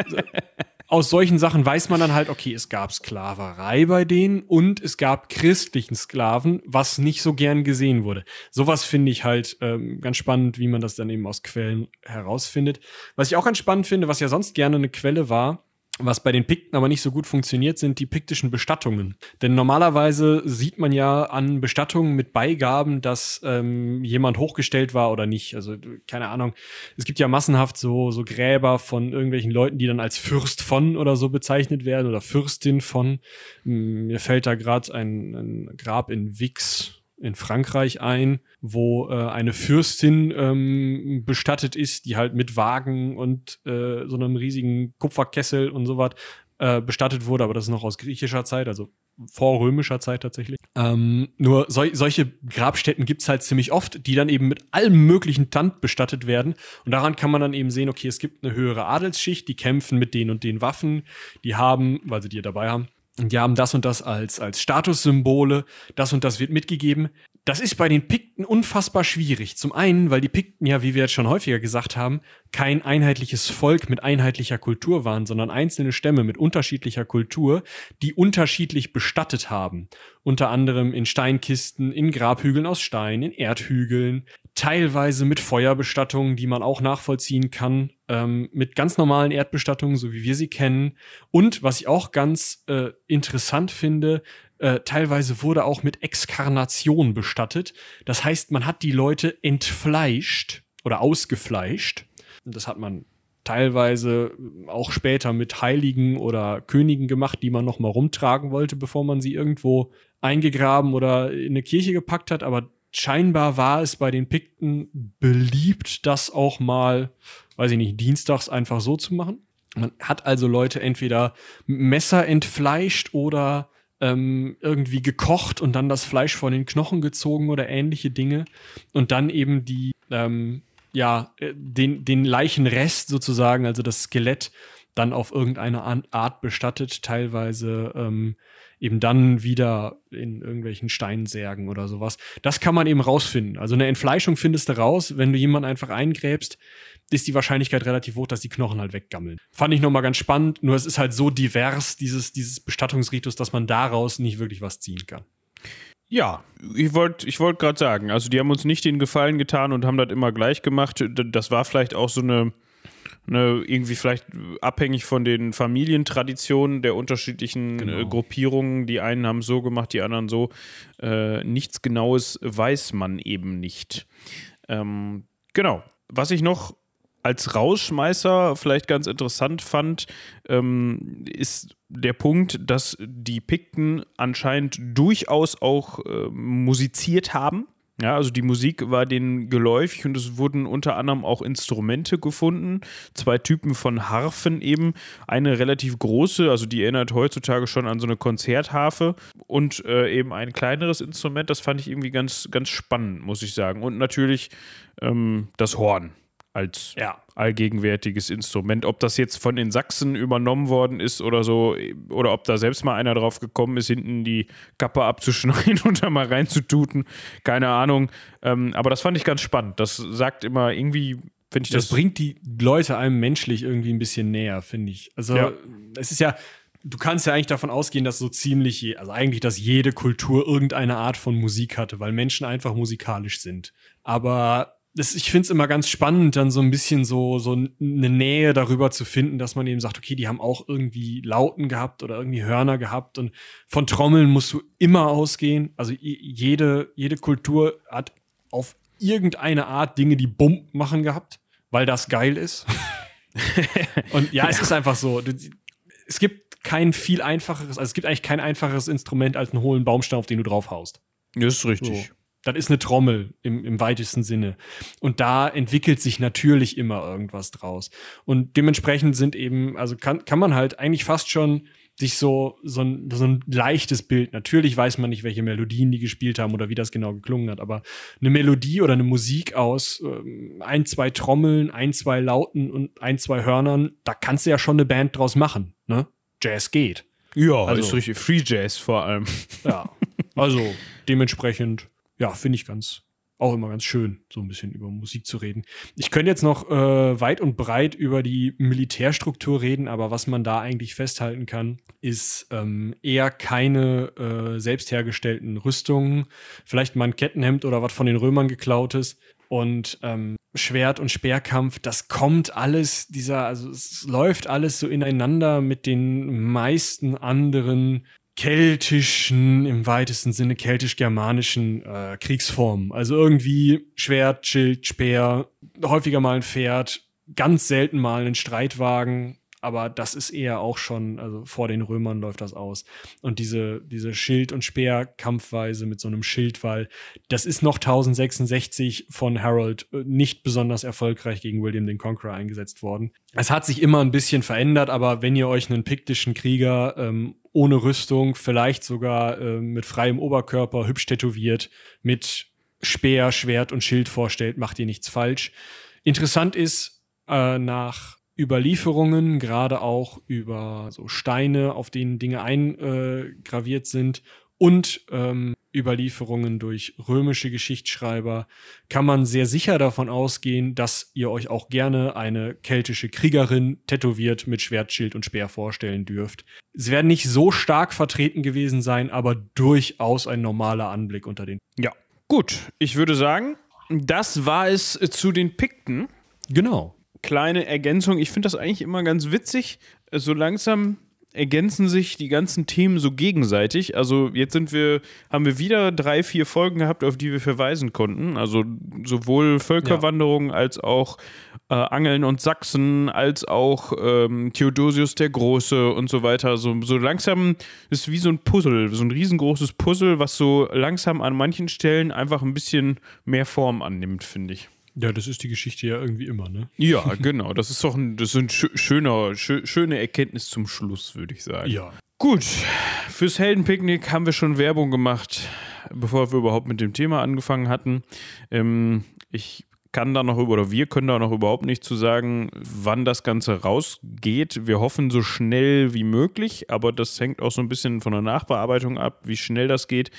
Speaker 2: Aus solchen Sachen weiß man dann halt, okay, es gab Sklaverei bei denen und es gab christlichen Sklaven, was nicht so gern gesehen wurde. Sowas finde ich halt ähm, ganz spannend, wie man das dann eben aus Quellen herausfindet. Was ich auch ganz spannend finde, was ja sonst gerne eine Quelle war, was bei den Pikten aber nicht so gut funktioniert, sind die piktischen Bestattungen. Denn normalerweise sieht man ja an Bestattungen mit Beigaben, dass ähm, jemand hochgestellt war oder nicht. Also keine Ahnung. Es gibt ja massenhaft so, so Gräber von irgendwelchen Leuten, die dann als Fürst von oder so bezeichnet werden oder Fürstin von. Mir fällt da gerade ein, ein Grab in Vix in Frankreich ein, wo äh, eine Fürstin ähm, bestattet ist, die halt mit Wagen und äh, so einem riesigen Kupferkessel und so was äh, bestattet wurde, aber das ist noch aus griechischer Zeit, also vor römischer Zeit tatsächlich. Ähm, nur sol solche Grabstätten gibt's halt ziemlich oft, die dann eben mit allem möglichen Tand bestattet werden. Und daran kann man dann eben sehen, okay, es gibt eine höhere Adelsschicht, die kämpfen mit den und den Waffen, die haben, weil sie die dabei haben, die haben das und das als, als Statussymbole, das und das wird mitgegeben. Das ist bei den Pikten unfassbar schwierig. Zum einen, weil die Pikten ja, wie wir jetzt schon häufiger gesagt haben, kein einheitliches Volk mit einheitlicher Kultur waren, sondern einzelne Stämme mit unterschiedlicher Kultur, die unterschiedlich bestattet haben. Unter anderem in Steinkisten, in Grabhügeln aus Stein, in Erdhügeln, teilweise mit Feuerbestattungen, die man auch nachvollziehen kann, ähm, mit ganz normalen Erdbestattungen, so wie wir sie kennen. Und was ich auch ganz äh, interessant finde, äh, teilweise wurde auch mit Exkarnation bestattet. Das heißt, man hat die Leute entfleischt oder ausgefleischt. Das hat man teilweise auch später mit Heiligen oder Königen gemacht, die man noch mal rumtragen wollte, bevor man sie irgendwo eingegraben oder in eine Kirche gepackt hat. Aber scheinbar war es bei den Pikten beliebt, das auch mal, weiß ich nicht, dienstags einfach so zu machen. Man hat also Leute entweder Messer entfleischt oder ähm, irgendwie gekocht und dann das Fleisch von den Knochen gezogen oder ähnliche Dinge. Und dann eben die ähm, ja äh, den den Leichenrest sozusagen also das Skelett dann auf irgendeine Art bestattet teilweise ähm, eben dann wieder in irgendwelchen Steinsärgen oder sowas. Das kann man eben rausfinden. Also eine Entfleischung findest du raus, wenn du jemanden einfach eingräbst, ist die Wahrscheinlichkeit relativ hoch, dass die Knochen halt weggammeln. Fand ich nochmal ganz spannend, nur es ist halt so divers, dieses, dieses Bestattungsritus, dass man daraus nicht wirklich was ziehen kann.
Speaker 1: Ja, ich wollte ich wollt gerade sagen, also die haben uns nicht den Gefallen getan und haben das immer gleich gemacht. Das war vielleicht auch so eine, eine irgendwie vielleicht abhängig von den Familientraditionen der unterschiedlichen äh, genau. Gruppierungen. Die einen haben so gemacht, die anderen so. Äh, nichts Genaues weiß man eben nicht. Ähm, genau. Was ich noch als Rausschmeißer vielleicht ganz interessant fand, ähm, ist der Punkt, dass die Pikten anscheinend durchaus auch äh, musiziert haben. Ja, also die Musik war denen geläufig und es wurden unter anderem auch Instrumente gefunden. Zwei Typen von Harfen eben. Eine relativ große, also die erinnert heutzutage schon an so eine Konzertharfe und äh, eben ein kleineres Instrument. Das fand ich irgendwie ganz, ganz spannend, muss ich sagen. Und natürlich ähm, das Horn als ja. Allgegenwärtiges Instrument. Ob das jetzt von den Sachsen übernommen worden ist oder so, oder ob da selbst mal einer drauf gekommen ist, hinten die Kappe abzuschneiden und da mal reinzututen, keine Ahnung. Ähm, aber das fand ich ganz spannend. Das sagt immer irgendwie, finde ich
Speaker 2: das. Das bringt die Leute einem menschlich irgendwie ein bisschen näher, finde ich. Also, ja. es ist ja. Du kannst ja eigentlich davon ausgehen, dass so ziemlich, also eigentlich, dass jede Kultur irgendeine Art von Musik hatte, weil Menschen einfach musikalisch sind. Aber das, ich finde es immer ganz spannend, dann so ein bisschen so, so eine Nähe darüber zu finden, dass man eben sagt, okay, die haben auch irgendwie Lauten gehabt oder irgendwie Hörner gehabt und von Trommeln musst du immer ausgehen. Also jede, jede Kultur hat auf irgendeine Art Dinge, die Bump machen gehabt, weil das geil ist. und ja, es ist einfach so. Es gibt kein viel einfacheres, also es gibt eigentlich kein einfacheres Instrument als einen hohlen Baumstamm, auf den du drauf haust.
Speaker 1: Das ist richtig.
Speaker 2: So das ist eine Trommel im, im weitesten Sinne. Und da entwickelt sich natürlich immer irgendwas draus. Und dementsprechend sind eben, also kann, kann man halt eigentlich fast schon sich so, so ein, so ein leichtes Bild. Natürlich weiß man nicht, welche Melodien die gespielt haben oder wie das genau geklungen hat, aber eine Melodie oder eine Musik aus ähm, ein, zwei Trommeln, ein, zwei Lauten und ein, zwei Hörnern, da kannst du ja schon eine Band draus machen, ne? Jazz geht.
Speaker 1: Ja, also, ist richtig. Free Jazz vor allem.
Speaker 2: Ja. Also dementsprechend ja, finde ich ganz, auch immer ganz schön, so ein bisschen über Musik zu reden. Ich könnte jetzt noch äh, weit und breit über die Militärstruktur reden, aber was man da eigentlich festhalten kann, ist ähm, eher keine äh, selbst hergestellten Rüstungen, vielleicht mal ein Kettenhemd oder was von den Römern geklautes. Und ähm, Schwert- und Speerkampf, das kommt alles, dieser, also es läuft alles so ineinander mit den meisten anderen keltischen, im weitesten Sinne keltisch-germanischen äh, Kriegsformen. Also irgendwie Schwert, Schild, Speer, häufiger mal ein Pferd, ganz selten mal ein Streitwagen, aber das ist eher auch schon, also vor den Römern läuft das aus. Und diese, diese Schild- und Speer-Kampfweise mit so einem Schildwall, das ist noch 1066 von Harold äh, nicht besonders erfolgreich gegen William den Conqueror eingesetzt worden. Es hat sich immer ein bisschen verändert, aber wenn ihr euch einen piktischen Krieger ähm, ohne Rüstung, vielleicht sogar äh, mit freiem Oberkörper, hübsch tätowiert, mit Speer, Schwert und Schild vorstellt, macht ihr nichts falsch. Interessant ist, äh, nach Überlieferungen, gerade auch über so Steine, auf denen Dinge eingraviert äh, sind und ähm, Überlieferungen durch römische Geschichtsschreiber, kann man sehr sicher davon ausgehen, dass ihr euch auch gerne eine keltische Kriegerin tätowiert mit Schwert, Schild und Speer vorstellen dürft. Sie werden nicht so stark vertreten gewesen sein, aber durchaus ein normaler Anblick unter den.
Speaker 1: Ja, gut. Ich würde sagen, das war es zu den Pikten.
Speaker 2: Genau.
Speaker 1: Kleine Ergänzung. Ich finde das eigentlich immer ganz witzig. So langsam ergänzen sich die ganzen Themen so gegenseitig. Also jetzt sind wir, haben wir wieder drei, vier Folgen gehabt, auf die wir verweisen konnten. Also sowohl Völkerwanderung ja. als auch äh, Angeln und Sachsen, als auch ähm, Theodosius der Große und so weiter. So, so langsam ist wie so ein Puzzle, so ein riesengroßes Puzzle, was so langsam an manchen Stellen einfach ein bisschen mehr Form annimmt, finde ich.
Speaker 2: Ja, das ist die Geschichte ja irgendwie immer, ne?
Speaker 1: Ja, genau. Das ist doch ein, das ist ein schöner, schöne Erkenntnis zum Schluss, würde ich sagen.
Speaker 2: Ja.
Speaker 1: Gut, fürs Heldenpicknick haben wir schon Werbung gemacht, bevor wir überhaupt mit dem Thema angefangen hatten. Ähm, ich kann da noch oder wir können da noch überhaupt nicht zu sagen, wann das Ganze rausgeht. Wir hoffen so schnell wie möglich, aber das hängt auch so ein bisschen von der Nachbearbeitung ab, wie schnell das geht.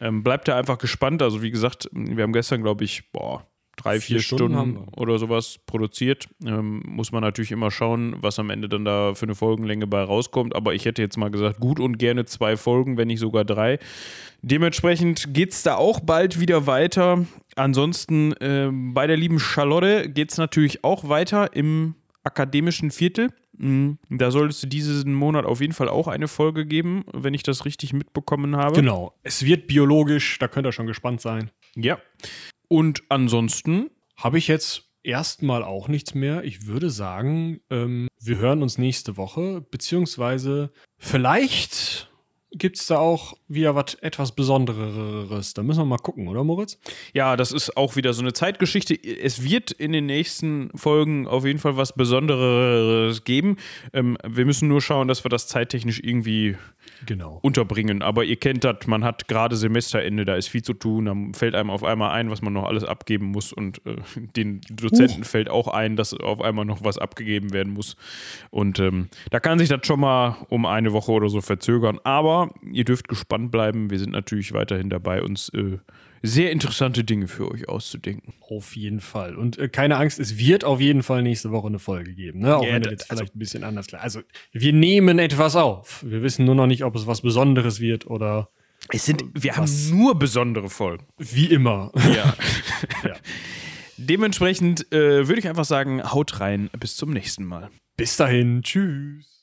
Speaker 1: Ähm, bleibt da einfach gespannt. Also, wie gesagt, wir haben gestern, glaube ich, boah, drei, vier, vier Stunden, Stunden oder sowas produziert. Ähm, muss man natürlich immer schauen, was am Ende dann da für eine Folgenlänge bei rauskommt. Aber ich hätte jetzt mal gesagt, gut und gerne zwei Folgen, wenn nicht sogar drei. Dementsprechend geht es da auch bald wieder weiter. Ansonsten äh, bei der lieben Charlotte geht es natürlich auch weiter im akademischen Viertel. Mhm. Da soll es diesen Monat auf jeden Fall auch eine Folge geben, wenn ich das richtig mitbekommen habe.
Speaker 2: Genau. Es wird biologisch, da könnt ihr schon gespannt sein.
Speaker 1: Ja. Und ansonsten
Speaker 2: habe ich jetzt erstmal auch nichts mehr. Ich würde sagen, ähm, wir hören uns nächste Woche, beziehungsweise vielleicht gibt es da auch wieder was etwas Besonderes. Da müssen wir mal gucken, oder Moritz?
Speaker 1: Ja, das ist auch wieder so eine Zeitgeschichte. Es wird in den nächsten Folgen auf jeden Fall was Besonderes geben. Ähm, wir müssen nur schauen, dass wir das zeittechnisch irgendwie
Speaker 2: genau.
Speaker 1: unterbringen. Aber ihr kennt das, man hat gerade Semesterende, da ist viel zu tun, dann fällt einem auf einmal ein, was man noch alles abgeben muss und äh, den Dozenten uh. fällt auch ein, dass auf einmal noch was abgegeben werden muss. Und ähm, da kann sich das schon mal um eine Woche oder so verzögern. Aber ihr dürft gespannt bleiben. Wir sind natürlich weiterhin dabei, uns äh, sehr interessante Dinge für euch auszudenken.
Speaker 2: Auf jeden Fall. Und äh, keine Angst, es wird auf jeden Fall nächste Woche eine Folge geben. Ne? Auch ja, wenn das jetzt also vielleicht ein bisschen anders klar. Also wir nehmen etwas auf. Wir wissen nur noch nicht, ob es was Besonderes wird oder.
Speaker 1: Es sind, wir was. haben nur besondere Folgen.
Speaker 2: Wie immer.
Speaker 1: Ja. ja. Dementsprechend äh, würde ich einfach sagen, haut rein. Bis zum nächsten Mal.
Speaker 2: Bis dahin. Tschüss.